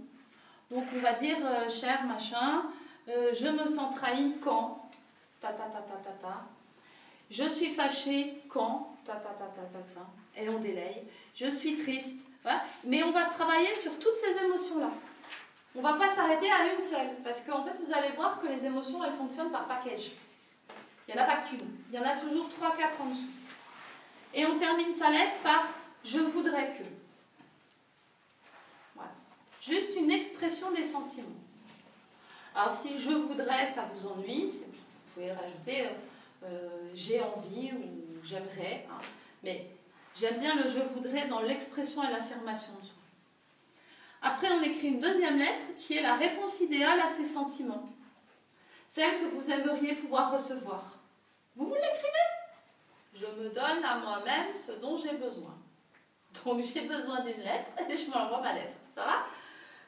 Speaker 1: Donc, on va dire euh, cher machin, euh, je me sens trahi quand, ta ta ta ta ta ta. Je suis fâchée quand, ta ta ta ta ta ta. Et on délaye. Je suis triste. Voilà. Mais on va travailler sur toutes ces émotions-là. On va pas s'arrêter à une seule, parce qu'en fait, vous allez voir que les émotions, elles fonctionnent par package. Il n'y en a pas qu'une. Il y en a toujours 3-4 en dessous. Et on termine sa lettre par je voudrais que. Voilà. Juste une expression des sentiments. Alors, si je voudrais, ça vous ennuie, vous pouvez rajouter euh, euh, j'ai envie ou j'aimerais. hein. Mais j'aime bien le je voudrais dans l'expression et l'affirmation de soi. Après, on écrit une deuxième lettre qui est la réponse idéale à ces sentiments. Celle que vous aimeriez pouvoir recevoir. Vous vous l'écrivez? Je me donne à moi-même ce dont j'ai besoin. Donc j'ai besoin d'une lettre et je m'envoie ma lettre. Ça va?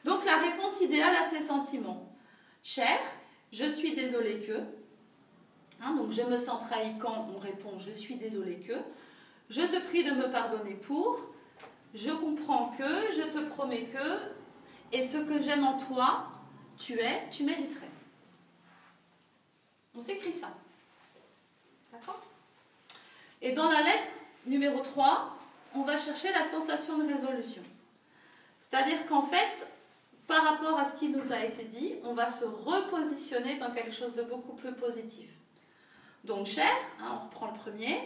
Speaker 1: Donc la réponse idéale à ces sentiments. Cher, je suis désolée que. Hein, donc je me sens trahi quand on répond je suis désolée que. Je te prie de me pardonner pour. Je comprends que, je te promets que, et ce que j'aime en toi, tu es, tu mériterais. On s'écrit ça. D'accord? Et dans la lettre numéro 3, on va chercher la sensation de résolution. C'est-à-dire qu'en fait, par rapport à ce qui nous a été dit, on va se repositionner dans quelque chose de beaucoup plus positif. Donc, cher, hein, on reprend le premier,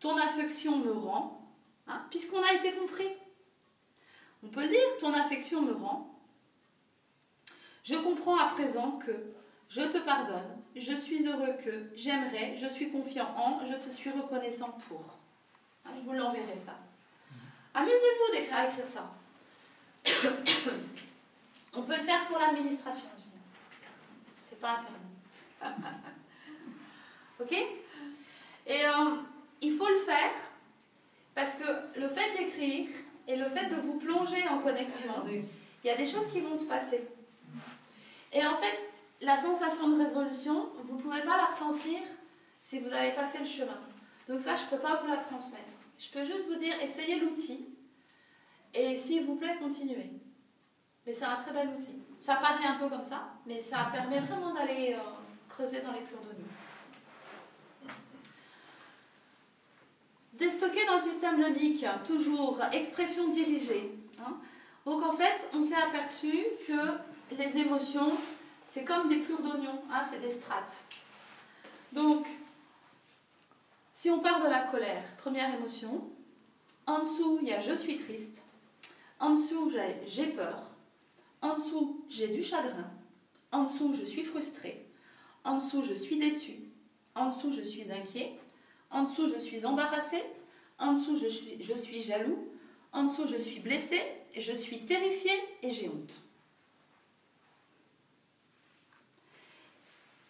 Speaker 1: ton affection me rend, Hein, Puisqu'on a été compris. On peut le dire, ton affection me rend. Je comprends à présent que je te pardonne, je suis heureux que, j'aimerais, je suis confiant en, je te suis reconnaissant pour. Hein, je vous l'enverrai ça. Amusez-vous d'écrire à écrire ça. On peut le faire pour l'administration aussi. C'est pas interdit. ok? Et euh, il faut le faire parce que le fait d'écrire et le fait de vous plonger en connexion, il y a des choses qui vont se passer. Et en fait, la sensation de résolution, vous ne pouvez pas la ressentir si vous n'avez pas fait le chemin. Donc ça, je ne peux pas vous la transmettre. Je peux juste vous dire, essayez l'outil. Et s'il vous plaît, continuez. Mais c'est un très bel outil. Ça paraît un peu comme ça, mais ça permet vraiment d'aller euh, creuser dans les plans de. Déstocker dans le système limbique, toujours expression dirigée. hein. Donc en fait, on s'est aperçu que les émotions, c'est comme des plures d'oignon, hein, c'est des strates. Donc, si on part de la colère, première émotion, en dessous, il y a je suis triste, en dessous, j'ai- peur, en dessous, j'ai du chagrin, en dessous, je suis frustrée, en dessous, je suis déçue, en dessous, je suis inquiet, en dessous, je suis embarrassée. En dessous, je suis, jaloux. En dessous, je suis blessée. Et je suis terrifiée et j'ai honte.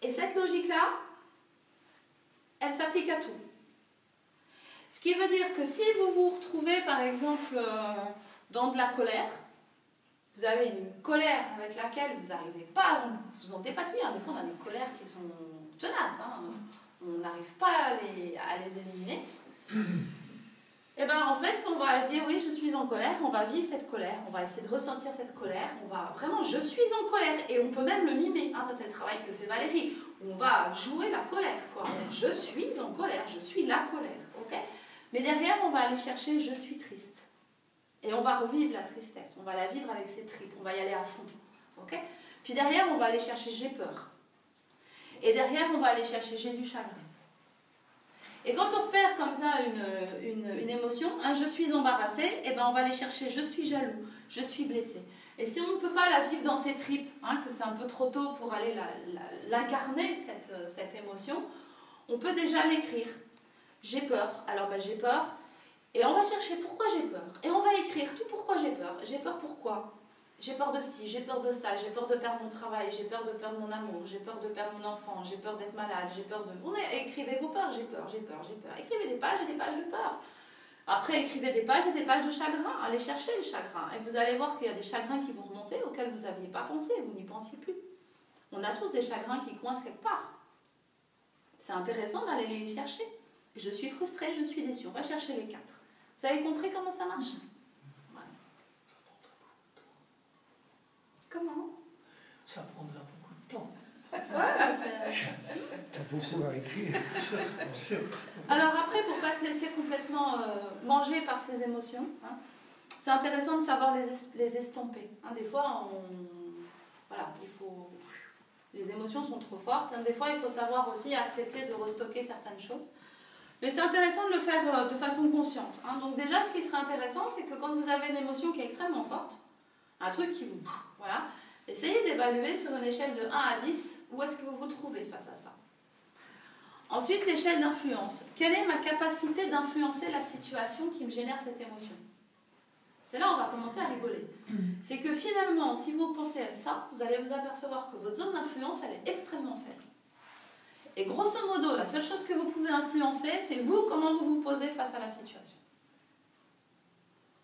Speaker 1: Et cette logique-là, elle s'applique à tout. Ce qui veut dire que si vous vous retrouvez, par exemple, euh, dans de la colère, vous avez une colère avec laquelle vous n'arrivez pas à vous en dépatouiller. Des fois, on a des colères qui sont tenaces. hein. On n'arrive pas à les, à les éliminer. Et bien en fait, on va dire oui, je suis en colère, on va vivre cette colère, on va essayer de ressentir cette colère, on va vraiment, je suis en colère, et on peut même le mimer. Hein, ça, c'est le travail que fait Valérie. On va jouer la colère, quoi. Je suis en colère, je suis la colère, Mais derrière, on va aller chercher je suis triste. Et on va revivre la tristesse, on va la vivre avec ses tripes, on va y aller à fond, ok? Puis derrière, on va aller chercher j'ai peur. Et derrière, on va aller chercher j'ai du chagrin. Et quand on repère comme ça une, une, émotion, un je suis embarrassé, et eh ben on va aller chercher je suis jaloux, je suis blessé. Et si on ne peut pas la vivre dans ses tripes, hein, que c'est un peu trop tôt pour aller l'incarner, cette, cette, émotion, on peut déjà l'écrire. J'ai peur. Alors ben, j'ai peur. Et on va chercher pourquoi j'ai peur. Et on va écrire tout pourquoi j'ai peur. J'ai peur pourquoi? J'ai peur de ci, j'ai peur de ça, j'ai peur de perdre mon travail, j'ai peur de perdre mon amour, j'ai peur de perdre mon enfant, j'ai peur d'être malade, j'ai peur de... Écrivez vos peurs, j'ai peur, j'ai peur, j'ai peur. Écrivez des pages et des pages de peur. Après, écrivez des pages et des pages de chagrin. Allez chercher le chagrin. Et vous allez voir qu'il y a des chagrins qui vont remonter auxquels vous n'aviez pas pensé, vous n'y pensiez plus. On a tous des chagrins qui coincent quelque part. C'est intéressant d'aller les chercher. Je suis frustrée, je suis déçue. On va chercher les quatre. Vous avez compris comment ça marche Comment
Speaker 5: Ça prendra beaucoup de temps.
Speaker 1: Ouais, beaucoup à écrire. Alors après, pour ne pas se laisser complètement euh, manger par ses émotions, hein, c'est intéressant de savoir les, les estomper. Hein. des fois, on, voilà, il faut, les émotions sont trop fortes. Hein. des fois, il faut savoir aussi accepter de restocker certaines choses. Mais c'est intéressant de le faire euh, de façon consciente. Donc déjà, ce qui serait intéressant, c'est que quand vous avez une émotion qui est extrêmement forte, un truc qui vous... Voilà. Essayez d'évaluer sur une échelle de 1 à 10 où est-ce que vous vous trouvez face à ça. Ensuite, l'échelle d'influence. Quelle est ma capacité d'influencer la situation qui me génère cette émotion? C'est là où on va commencer à rigoler. C'est que finalement, si vous pensez à ça, vous allez vous apercevoir que votre zone d'influence, elle est extrêmement faible. Et grosso modo, la seule chose que vous pouvez influencer, c'est vous, comment vous vous posez face à la situation.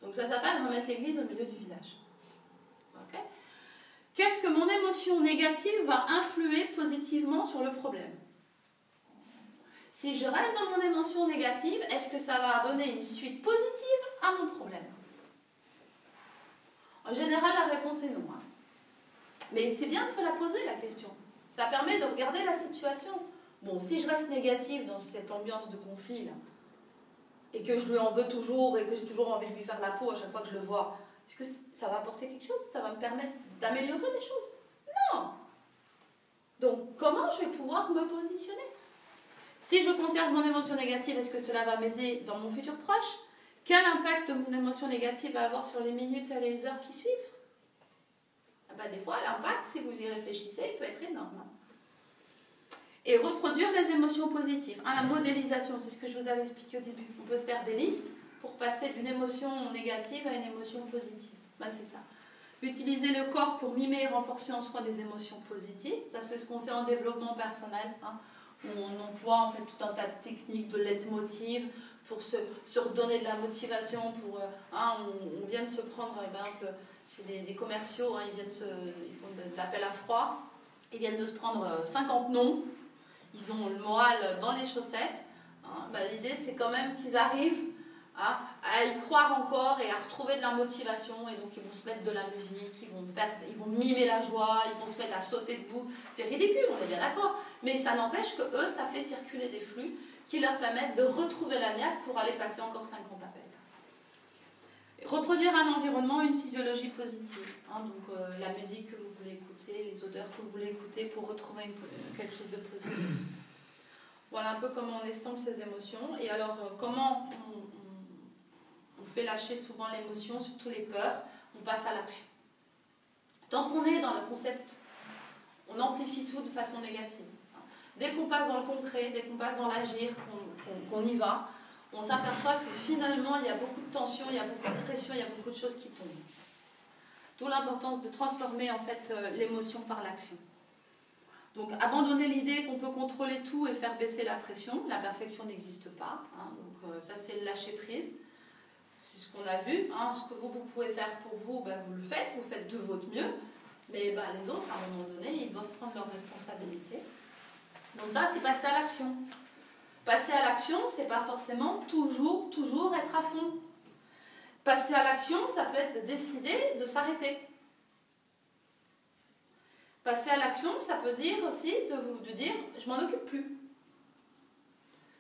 Speaker 1: Donc ça s'appelle remettre l'église au milieu du village. Qu'est-ce que mon émotion négative va influer positivement sur le problème? Si je reste dans mon émotion négative, est-ce que ça va donner une suite positive à mon problème? En général, la réponse est non. Hein. Mais c'est bien de se la poser, la question. Ça permet de regarder la situation. Bon, si je reste négative dans cette ambiance de conflit, là, et que je lui en veux toujours, et que j'ai toujours envie de lui faire la peau à chaque fois que je le vois, est-ce que ça va apporter quelque chose? Ça va me permettre d'améliorer les choses? Non! Donc, comment je vais pouvoir me positionner? Si je conserve mon émotion négative, est-ce que cela va m'aider dans mon futur proche? Quel impact mon émotion négative va avoir sur les minutes et les heures qui suivent? Ah bah, Des fois, l'impact, si vous y réfléchissez, il peut être énorme. Et reproduire les émotions positives. Hein, la modélisation, c'est ce que je vous avais expliqué au début. On peut se faire des listes pour passer d'une émotion négative à une émotion positive. Bah, c'est ça. Utiliser le corps pour mimer et renforcer en soi des émotions positives. Ça, c'est ce qu'on fait en développement personnel, hein, on emploie en fait tout un tas de techniques de leitmotiv pour se, se redonner de la motivation. Pour, euh, hein, on, vient de se prendre, par exemple, chez des, commerciaux, hein, ils, viennent ils font de, l'appel à froid, ils viennent de se prendre 50 euh, noms, ils ont le moral dans les chaussettes. Bah, l'idée, c'est quand même qu'ils arrivent à y croire encore et à retrouver de la motivation. Et donc, ils vont se mettre de la musique, ils vont, faire, ils vont mimer la joie, ils vont se mettre à sauter debout. C'est ridicule, on est bien d'accord. Mais ça n'empêche que eux, ça fait circuler des flux qui leur permettent de retrouver la niaque pour aller passer encore 50 appels. Reproduire un environnement, une physiologie positive. Hein, donc, euh, la musique que vous voulez écouter, les odeurs que vous voulez écouter pour retrouver quelque chose de positif. Voilà un peu comment on estompe ses émotions. Et alors, euh, comment on, fait lâcher souvent l'émotion, surtout les peurs, on passe à l'action. Tant qu'on est dans le concept, on amplifie tout de façon négative. Dès qu'on passe dans le concret, dès qu'on passe dans l'agir, qu'on y va, on s'aperçoit que finalement il y a beaucoup de tension, il y a beaucoup de pression, il y a beaucoup de choses qui tombent. D'où l'importance de transformer en fait euh, l'émotion par l'action. Donc abandonner l'idée qu'on peut contrôler tout et faire baisser la pression, la perfection n'existe pas. Hein. donc euh, ça c'est lâcher prise. C'est ce qu'on a vu. Hein. Ce que vous, vous, pouvez faire pour vous, ben, vous le faites, vous faites de votre mieux. Mais ben, les autres, à un moment donné, ils doivent prendre leurs responsabilités. Donc ça, c'est passer à l'action. Passer à l'action, c'est pas forcément toujours, toujours être à fond. Passer à l'action, ça peut être décider de s'arrêter. Passer à l'action, ça peut dire aussi de, dire je m'en occupe plus.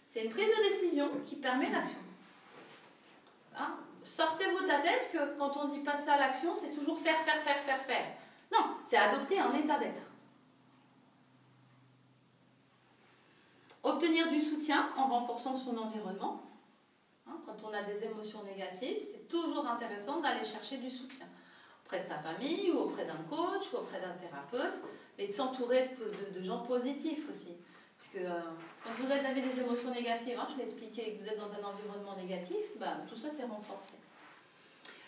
Speaker 1: C'est une prise de décision qui permet l'action. Hein? Sortez-vous de la tête que quand on dit passer à l'action, c'est toujours faire, faire, faire, faire, faire. Non, c'est adopter un état d'être. Obtenir du soutien en renforçant son environnement. Hein, quand on a des émotions négatives, c'est toujours intéressant d'aller chercher du soutien auprès de sa famille ou auprès d'un coach ou auprès d'un thérapeute, et de s'entourer de, gens positifs aussi. Parce que euh, quand vous avez des émotions négatives, hein, je l'ai expliqué, que vous êtes dans un environnement négatif, bah, tout ça c'est renforcé.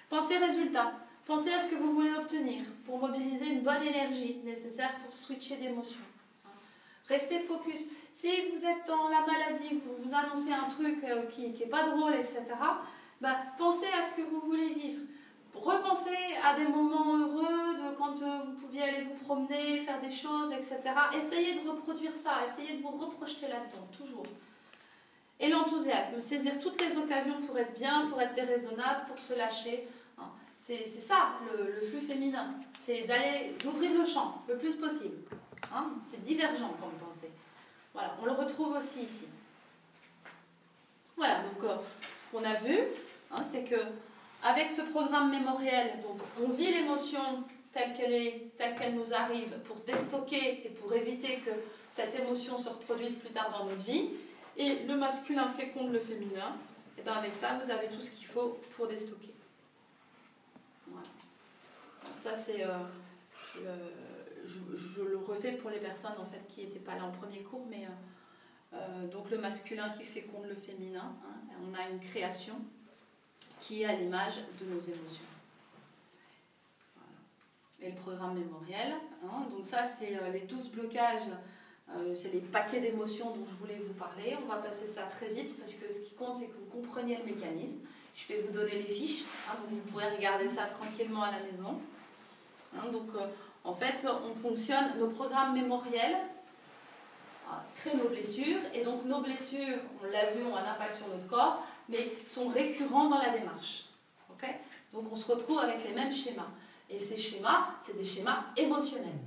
Speaker 1: Pensez résultat. Pensez à ce que vous voulez obtenir pour mobiliser une bonne énergie nécessaire pour switcher d'émotion. Restez focus. Si vous êtes dans la maladie, que vous vous annoncez un truc euh, qui n'est pas drôle, etc., bah, pensez à ce que vous voulez vivre. Repensez à des moments heureux, de quand euh, vous pouviez aller vous promener, faire des choses, etc. Essayez de reproduire ça, essayez de vous reprojeter là-dedans, toujours. Et l'enthousiasme, saisir toutes les occasions pour être bien, pour être déraisonnable, pour se lâcher, c'est ça le, flux féminin. C'est d'aller d'ouvrir le champ le plus possible. Hein. c'est divergent comme pensée. Voilà, on le retrouve aussi ici. Voilà, donc euh, ce qu'on a vu, hein, c'est que avec ce programme mémoriel, on vit l'émotion telle qu'elle est, telle qu'elle nous arrive, pour déstocker et pour éviter que cette émotion se reproduise plus tard dans notre vie. Et le masculin féconde le féminin. Et bien avec ça, vous avez tout ce qu'il faut pour déstocker. Ça, c'est. Euh, je, le refais pour les personnes en fait qui n'étaient pas là en premier cours, mais euh, euh, donc le masculin qui féconde le féminin. Hein, on a une création qui est à l'image de nos émotions. Et le programme mémoriel. Hein, donc ça, c'est les 12 blocages c'est les paquets d'émotions dont je voulais vous parler. On va passer ça très vite parce que ce qui compte, c'est que vous compreniez le mécanisme. Je vais vous donner les fiches, hein, donc vous pourrez regarder ça tranquillement à la maison. Donc, euh, en fait, on fonctionne, nos programmes mémoriels ah, créent nos blessures, et donc nos blessures, on l'a vu, ont un impact sur notre corps, mais sont récurrents dans la démarche. donc on se retrouve avec les mêmes schémas. Et ces schémas, c'est des schémas émotionnels.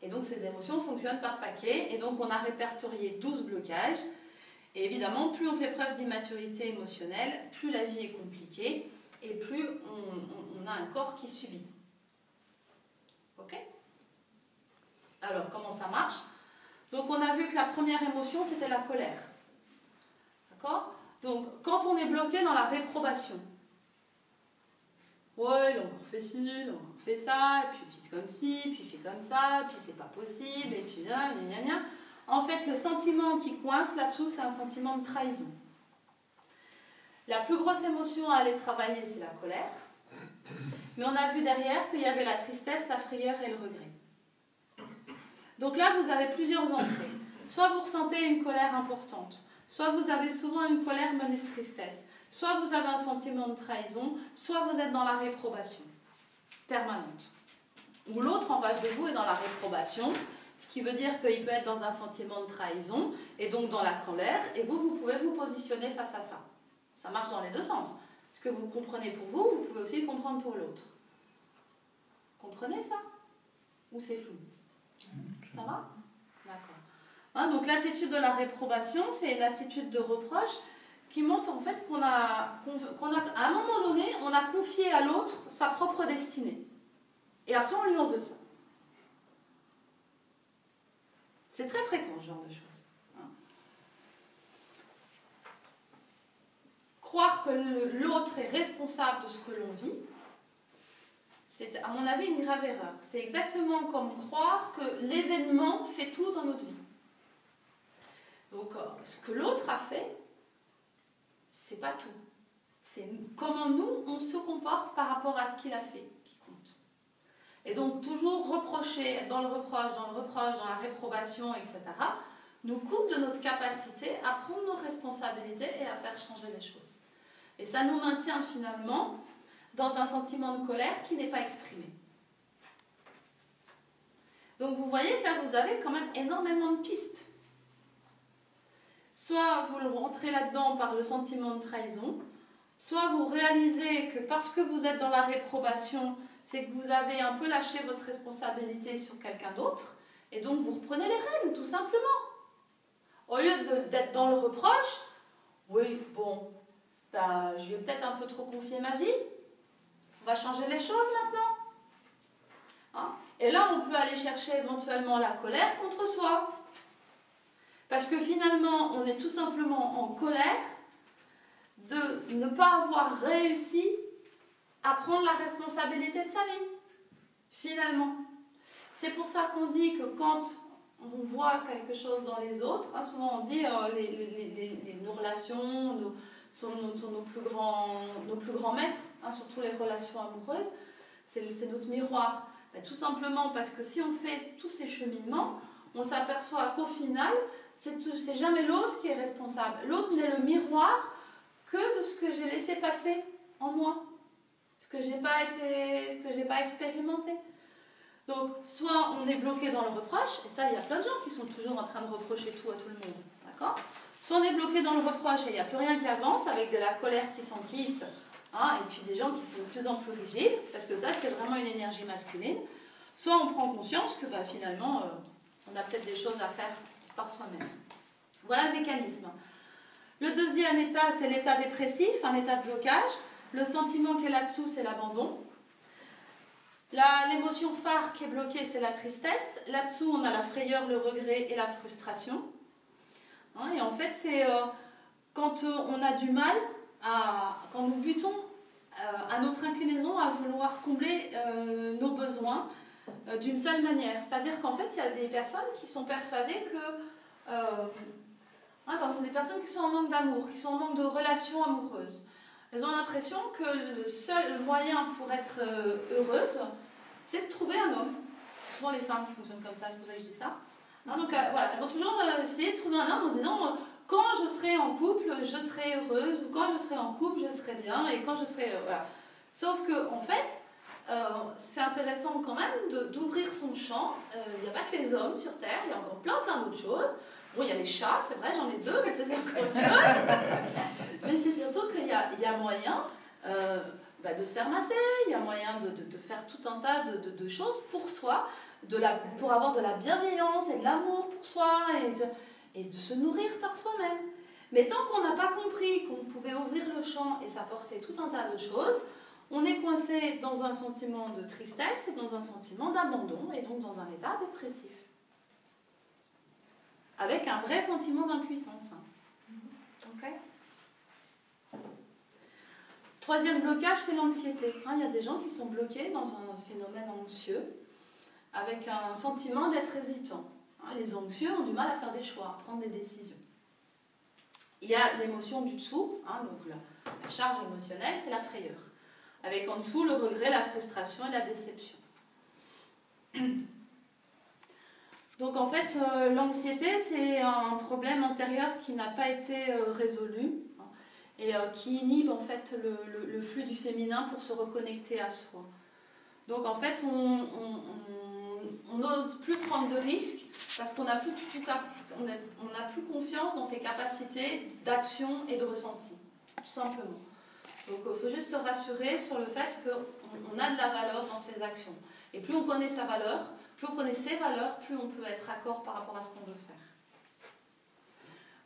Speaker 1: Et donc ces émotions fonctionnent par paquet, et donc on a répertorié 12 blocages. Et évidemment, plus on fait preuve d'immaturité émotionnelle, plus la vie est compliquée, et plus on a un corps qui subit. Ok Alors, comment ça marche? Donc, on a vu que la première émotion, c'était la colère. D'accord? Donc, quand on est bloqué dans la réprobation, ouais, il a encore fait ci, il a encore fait ça, et puis il fait comme ci, puis il fait comme ça, puis c'est pas possible, et puis gna gna. En fait, le sentiment qui coince là-dessous, c'est un sentiment de trahison. La plus grosse émotion à aller travailler, c'est la colère. Mais on a vu derrière qu'il y avait la tristesse, la frayeur et le regret. Donc là, vous avez plusieurs entrées. Soit vous ressentez une colère importante, soit vous avez souvent une colère menée de tristesse, soit vous avez un sentiment de trahison, soit vous êtes dans la réprobation permanente. Ou l'autre en face de vous est dans la réprobation, ce qui veut dire qu'il peut être dans un sentiment de trahison et donc dans la colère, et vous, vous pouvez vous positionner face à ça. Ça marche dans les deux sens. Ce que vous comprenez pour vous, vous pouvez aussi le comprendre pour l'autre. Comprenez ça? Ou c'est flou? Ça va D'accord. Hein, donc l'attitude de la réprobation, c'est une attitude de reproche qui montre en fait qu'on a, qu'on a, à un moment donné, on a confié à l'autre sa propre destinée. Et après, on lui en veut ça. C'est très fréquent, ce genre de choses. croire que l'autre est responsable de ce que l'on vit, c'est à mon avis une grave erreur. C'est exactement comme croire que l'événement fait tout dans notre vie. Donc ce que l'autre a fait, c'est pas tout. C'est comment nous on se comporte par rapport à ce qu'il a fait qui compte. Et donc toujours reprocher, dans le reproche, dans le reproche, dans la réprobation, etc., nous coupe de notre capacité à prendre nos responsabilités et à faire changer les choses. Et ça nous maintient finalement dans un sentiment de colère qui n'est pas exprimé. Donc vous voyez que là, vous avez quand même énormément de pistes. Soit vous rentrez là-dedans par le sentiment de trahison, soit vous réalisez que parce que vous êtes dans la réprobation, c'est que vous avez un peu lâché votre responsabilité sur quelqu'un d'autre, et donc vous reprenez les rênes, tout simplement. Au lieu d'être dans le reproche, oui, bon, bah, je vais peut-être un peu trop confier ma vie. Va changer les choses maintenant. Hein? Et là, on peut aller chercher éventuellement la colère contre soi. Parce que finalement, on est tout simplement en colère de ne pas avoir réussi à prendre la responsabilité de sa vie. Finalement. C'est pour ça qu'on dit que quand on voit quelque chose dans les autres, hein, souvent on dit euh, nos relations sont, nos, plus grands, nos plus grands maîtres, hein, surtout les relations amoureuses, c'est notre miroir. Ben, tout simplement parce que si on fait tous ces cheminements, on s'aperçoit qu'au final, c'est jamais l'autre qui est responsable. L'autre n'est le miroir que de ce que j'ai laissé passer en moi, ce que j'ai pas été, ce que j'ai pas expérimenté. Donc, soit on est bloqué dans le reproche, et ça, il y a plein de gens qui sont toujours en train de reprocher tout à tout le monde, d'accord? Soit on est bloqué dans le reproche et il n'y a plus rien qui avance, avec de la colère qui s'enquisse, hein, et puis des gens qui sont de plus en plus rigides, parce que ça, c'est vraiment une énergie masculine. Soit on prend conscience que bah, finalement, euh, on a peut-être des choses à faire par soi-même. Voilà le mécanisme. Le deuxième état, c'est l'état dépressif, un état de blocage. Le sentiment qui est là-dessous, c'est l'abandon. L'émotion phare qui est bloquée, c'est la tristesse. Là-dessous, on a la frayeur, le regret et la frustration. Hein, et en fait, c'est euh, quand euh, on a du mal, à, quand nous butons euh, à notre inclinaison à vouloir combler nos besoins d'une seule manière. C'est-à-dire qu'en fait, il y a des personnes qui sont persuadées que... Hein, par exemple, des personnes qui sont en manque d'amour, qui sont en manque de relations amoureuses. Elles ont l'impression que le seul moyen pour être heureuse, c'est de trouver un homme. C'est souvent les femmes qui fonctionnent comme ça, c'est pour ça que je dis ça. Hein, donc euh, voilà, elles vont toujours euh, essayer de trouver un homme en disant euh, quand je serai en couple, je serai heureuse, ou quand je serai en couple, je serai bien, et quand je serai. voilà. Sauf que, en fait, c'est intéressant quand même d'ouvrir son champ. Il n'y a pas que les hommes sur Terre, il y a encore plein, plein d'autres choses. Bon, il y a les chats, c'est vrai, j'en ai deux, mais ça c'est encore autre chose. mais c'est surtout qu'il y a, y a moyen bah, de se faire masser, il y a moyen de, de, faire tout un tas de, de, choses pour soi, de la, pour avoir de la bienveillance et de l'amour pour soi et, de se nourrir par soi-même. Mais tant qu'on n'a pas compris qu'on pouvait ouvrir le champ et s'apporter tout un tas de choses, on est coincé dans un sentiment de tristesse et dans un sentiment d'abandon et donc dans un état dépressif. Avec un vrai sentiment d'impuissance. Ok Troisième blocage, c'est l'anxiété. Hein, il y a des gens qui sont bloqués dans un phénomène anxieux avec un sentiment d'être hésitant. Hein, les anxieux ont du mal à faire des choix, à prendre des décisions. Il y a l'émotion du dessous, hein, donc la, charge émotionnelle, c'est la frayeur. Avec en dessous le regret, la frustration et la déception. Donc en fait, euh, l'anxiété, c'est un problème antérieur qui n'a pas été euh, résolu et euh, qui inhibe en fait le, flux du féminin pour se reconnecter à soi. Donc en fait, on n'ose plus prendre de risques parce qu'on n'a plus, on confiance dans ses capacités d'action et de ressenti, tout simplement. Donc il faut juste se rassurer sur le fait qu'on a de la valeur dans ses actions. Et plus on connaît sa valeur, plus on connaît ses valeurs, plus on peut être accord par rapport à ce qu'on veut faire.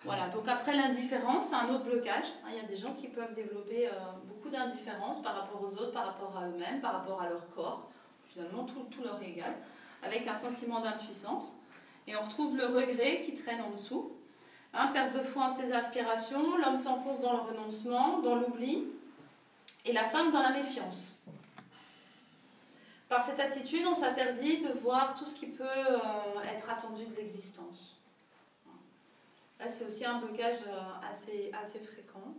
Speaker 1: Voilà, donc après l'indifférence, c'est un autre blocage. Hein, il y a des gens qui peuvent développer euh, beaucoup d'indifférence par rapport aux autres, par rapport à eux-mêmes, par rapport à leur corps. Finalement, tout, tout leur est égal, avec un sentiment d'impuissance. Et on retrouve le regret qui traîne en dessous. Hein, perte de foi en ses aspirations, l'homme s'enfonce dans le renoncement, dans l'oubli, et la femme dans la méfiance. Par cette attitude, on s'interdit de voir tout ce qui peut euh, être attendu de l'existence c'est aussi un blocage euh, assez, assez fréquent.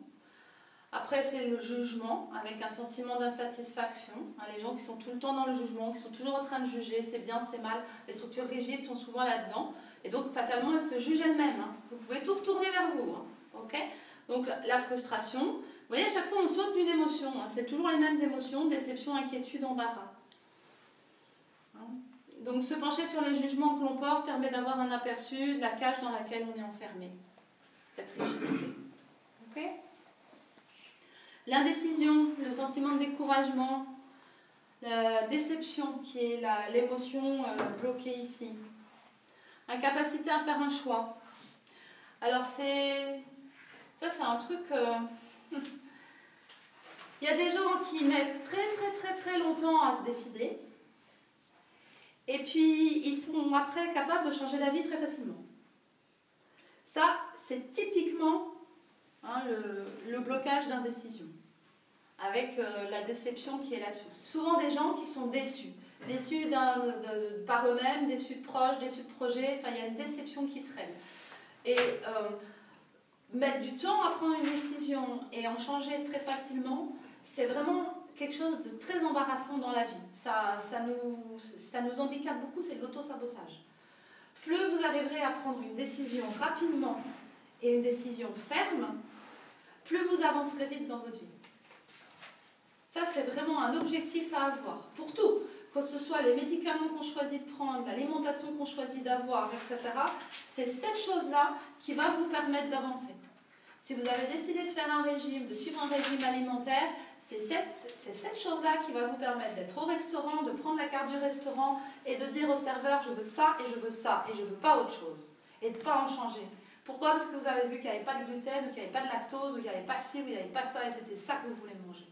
Speaker 1: Après, c'est le jugement, avec un sentiment d'insatisfaction. Hein, les gens qui sont tout le temps dans le jugement, qui sont toujours en train de juger, c'est bien, c'est mal. Les structures rigides sont souvent là-dedans. Et donc, fatalement, elles se jugent elles-mêmes. Hein. Vous pouvez tout retourner vers vous. Hein. donc, la frustration. Vous voyez, à chaque fois, on saute d'une émotion. C'est toujours les mêmes émotions déception, inquiétude, embarras. Donc se pencher sur les jugements que l'on porte permet d'avoir un aperçu de la cage dans laquelle on est enfermé. Cette rigidité. Ok? L'indécision, le sentiment de découragement, la déception qui est l'émotion euh, bloquée ici. Incapacité à faire un choix. Alors c'est... Ça c'est un truc... Euh, il y a des gens qui mettent très très très très longtemps à se décider. Et puis, ils sont après capables de changer d'avis très facilement. Ça, c'est typiquement hein, le, le, blocage d'indécision, avec euh, la déception qui est là-dessus. Souvent des gens qui sont déçus, déçus par eux-mêmes, déçus de proches, déçus de projets, enfin, il y a une déception qui traîne. Et euh, mettre du temps à prendre une décision et en changer très facilement, c'est vraiment quelque chose de très embarrassant dans la vie. Ça, ça, nous, ça nous handicape beaucoup, c'est l'auto-sabotage. Plus vous arriverez à prendre une décision rapidement et une décision ferme, plus vous avancerez vite dans votre vie. Ça, c'est vraiment un objectif à avoir pour tout. Que ce soit les médicaments qu'on choisit de prendre, l'alimentation qu'on choisit d'avoir, etc. C'est cette chose-là qui va vous permettre d'avancer. Si vous avez décidé de faire un régime, de suivre un régime alimentaire, c'est cette, cette chose-là qui va vous permettre d'être au restaurant, de prendre la carte du restaurant et de dire au serveur je veux ça et je veux ça et je veux pas autre chose. Et de ne pas en changer. Pourquoi Parce que vous avez vu qu'il n'y avait pas de gluten, qu'il n'y avait pas de lactose, qu'il n'y avait pas ci, ou il n'y avait pas ça, et c'était ça que vous voulez manger.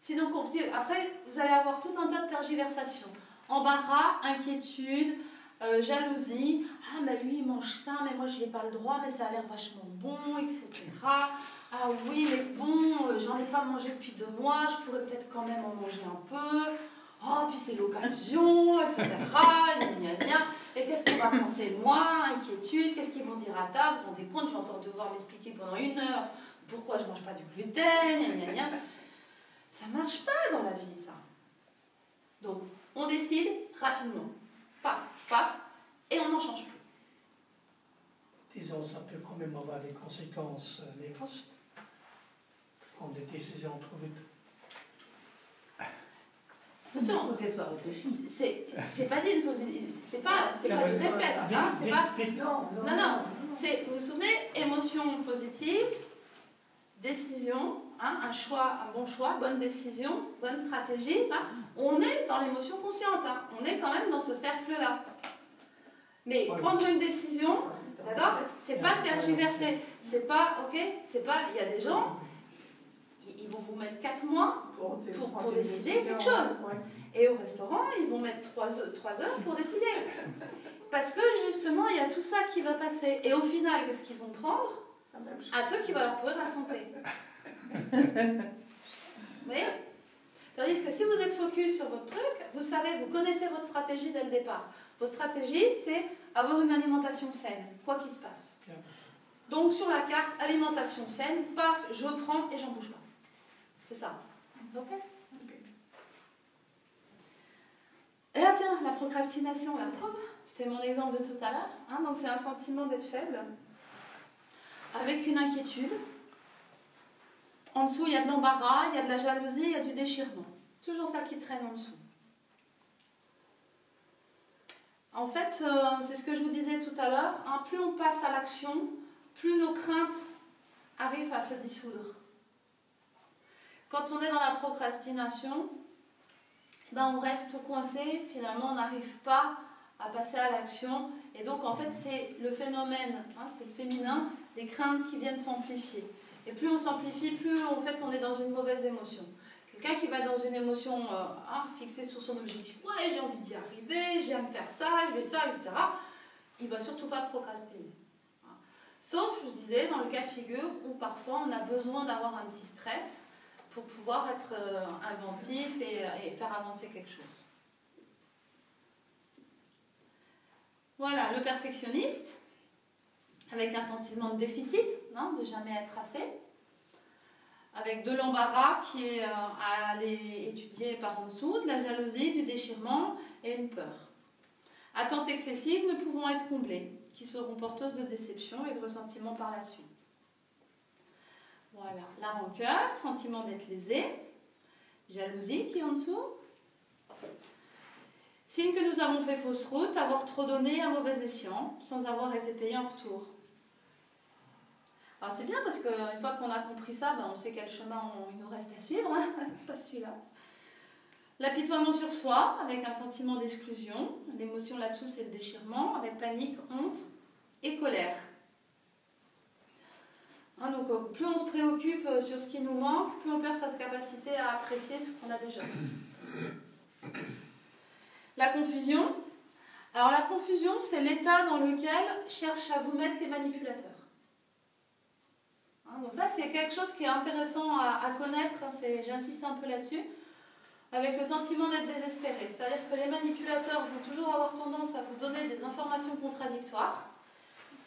Speaker 1: Sinon, après, vous allez avoir tout un tas de tergiversations. Embarras, inquiétude, euh, jalousie, ah mais lui il mange ça, mais moi je n'ai pas le droit, mais ça a l'air vachement bon, etc. Ah oui, mais bon, euh, j'en ai pas mangé depuis deux mois, je pourrais peut-être quand même en manger un peu. Oh, puis c'est l'occasion, etc. Et qu'est-ce qu'on va penser de moi Inquiétude, qu'est-ce qu'ils vont dire à table Vous vous rendez compte, je vais encore devoir m'expliquer pendant une heure pourquoi je ne mange pas du gluten, gna, gna, Ça marche pas dans la vie, ça. Donc, on décide rapidement. Paf, paf, et on n'en change plus.
Speaker 5: Disons, ça peut quand même avoir des conséquences euh, néfastes. Prendre des décisions trop vite.
Speaker 1: Attention,
Speaker 7: il faut qu'elle soit réfléchie.
Speaker 1: C'est, j'ai pas dit une positive, c'est pas, c'est pas du réflexe, hein, c'est pas. Non, non, non. C'est, vous vous souvenez, émotion positive, décision, hein, un choix, un bon choix, bonne décision, bonne stratégie. Hein. On est dans l'émotion consciente, hein. on est quand même dans ce cercle-là. Mais prendre une décision, d'accord, c'est pas tergiverser, c'est pas, ok, c'est pas, il y a des gens, ils vont vous mettre 4 mois pour, pour, décider quelque chose. Et au restaurant, ils vont mettre 3, heures pour décider. Parce que justement, il y a tout ça qui va passer. Et au final, qu'est-ce qu'ils vont prendre? Un truc qui va leur pourrir la santé. vous voyez? Tandis que si vous êtes focus sur votre truc, vous savez, vous connaissez votre stratégie dès le départ. Votre stratégie, c'est avoir une alimentation saine, quoi qu'il se passe. Donc sur la carte, alimentation saine, paf, je prends et j'en bouge pas. C'est ça. Ok Et là, tiens, la procrastination, la trouve C'était mon exemple de tout à l'heure. Hein, donc c'est un sentiment d'être faible, avec une inquiétude. En dessous, il y a de l'embarras, il y a de la jalousie, il y a du déchirement. Toujours ça qui traîne en dessous. En fait, euh, c'est ce que je vous disais tout à l'heure, hein, plus on passe à l'action, plus nos craintes arrivent à se dissoudre. Quand on est dans la procrastination, ben on reste coincé, finalement on n'arrive pas à passer à l'action. Et donc en fait c'est le phénomène, hein, c'est le féminin, les craintes qui viennent s'amplifier. Et plus on s'amplifie, plus en fait on est dans une mauvaise émotion. Quelqu'un qui va dans une émotion euh, hein, fixée sur son objectif, ouais j'ai envie d'y arriver, j'aime faire ça, je vais ça, etc. Il va surtout pas procrastiner. Hein. Sauf, je vous disais, dans le cas de figure où parfois on a besoin d'avoir un petit stress pour pouvoir être euh, inventif et, faire avancer quelque chose. Voilà, le perfectionniste, avec un sentiment de déficit, non, de jamais être assez, avec de l'embarras qui est euh, à aller étudier par en dessous, de la jalousie, du déchirement et une peur. Attentes excessives ne pouvant être comblées, qui seront porteuses de déception et de ressentiment par la suite. Voilà, la rancœur, sentiment d'être lésé, jalousie qui est en dessous. Signe que nous avons fait fausse route, avoir trop donné un mauvais escient, sans avoir été payé en retour. Alors c'est bien parce qu'une fois qu'on a compris ça, ben on sait quel chemin il nous reste à suivre, hein pas celui-là. L'apitoiement sur soi, avec un sentiment d'exclusion. L'émotion là-dessous, c'est le déchirement, avec panique, honte et colère. Hein, donc, euh, plus on se préoccupe euh, sur ce qui nous manque, plus on perd sa capacité à apprécier ce qu'on a déjà. La confusion. Alors la confusion, c'est l'état dans lequel cherchent à vous mettre les manipulateurs. Hein, donc ça, c'est quelque chose qui est intéressant à, connaître, hein, j'insiste un peu là-dessus, avec le sentiment d'être désespéré. C'est-à-dire que les manipulateurs vont toujours avoir tendance à vous donner des informations contradictoires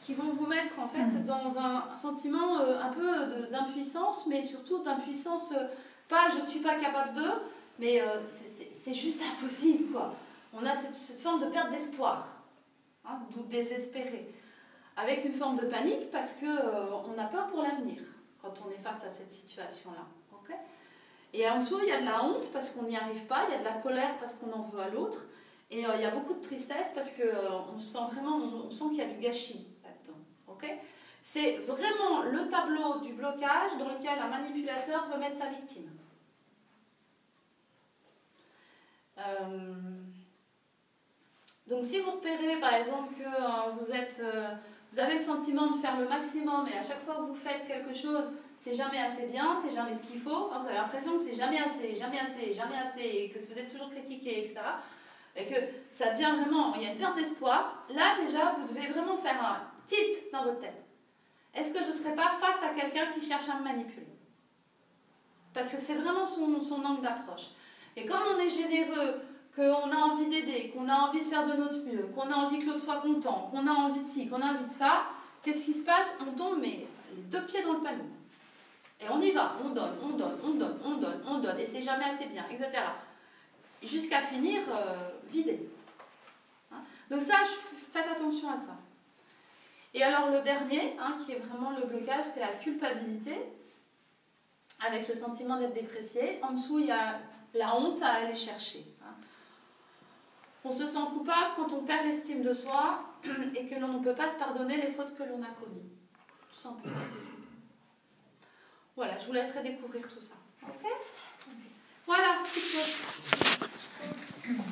Speaker 1: qui vont vous mettre en fait hmm. dans un sentiment euh, un peu d'impuissance, mais surtout d'impuissance, euh, pas je suis pas capable de, mais euh, c'est juste impossible quoi. On a cette, forme de perte d'espoir, hein, d'où désespéré avec une forme de panique parce que euh, on a peur pour l'avenir quand on est face à cette situation-là. et en dessous, il y a de la honte parce qu'on n'y arrive pas, il y a de la colère parce qu'on en veut à l'autre, et euh, il y a beaucoup de tristesse parce qu'on euh, sent vraiment, on, sent qu'il y a du gâchis C'est vraiment le tableau du blocage dans lequel un manipulateur veut mettre sa victime. donc si vous repérez par exemple que vous êtes vous avez le sentiment de faire le maximum et à chaque fois que vous faites quelque chose, c'est jamais assez bien, c'est jamais ce qu'il faut. Vous avez l'impression que c'est jamais assez, jamais assez, jamais assez, et que vous êtes toujours critiqué, etc. Et que ça devient vraiment, il y a une perte d'espoir. Là déjà, vous devez vraiment faire un tilt dans votre tête. Est-ce que je ne serais pas face à quelqu'un qui cherche à me manipuler? Parce que c'est vraiment son, son angle d'approche. Et comme on est généreux, qu'on a envie d'aider, qu'on a envie de faire de notre mieux, qu'on a envie que l'autre soit content, qu'on a envie de ci, qu'on a envie de ça, qu'est-ce qui se passe? On tombe mais les deux pieds dans le panneau. Et on y va, on donne, on donne, on donne, on donne, on donne, et c'est jamais assez bien, etc. Jusqu'à finir euh, vidé. Hein? Donc ça, faites attention à ça. Et alors le dernier, hein, qui est vraiment le blocage, c'est la culpabilité, avec le sentiment d'être déprécié. En dessous, il y a la honte à aller chercher. On se sent coupable quand on perd l'estime de soi et que l'on ne peut pas se pardonner les fautes que l'on a commises. Tout simplement. Voilà, je vous laisserai découvrir tout ça. Ok? Voilà,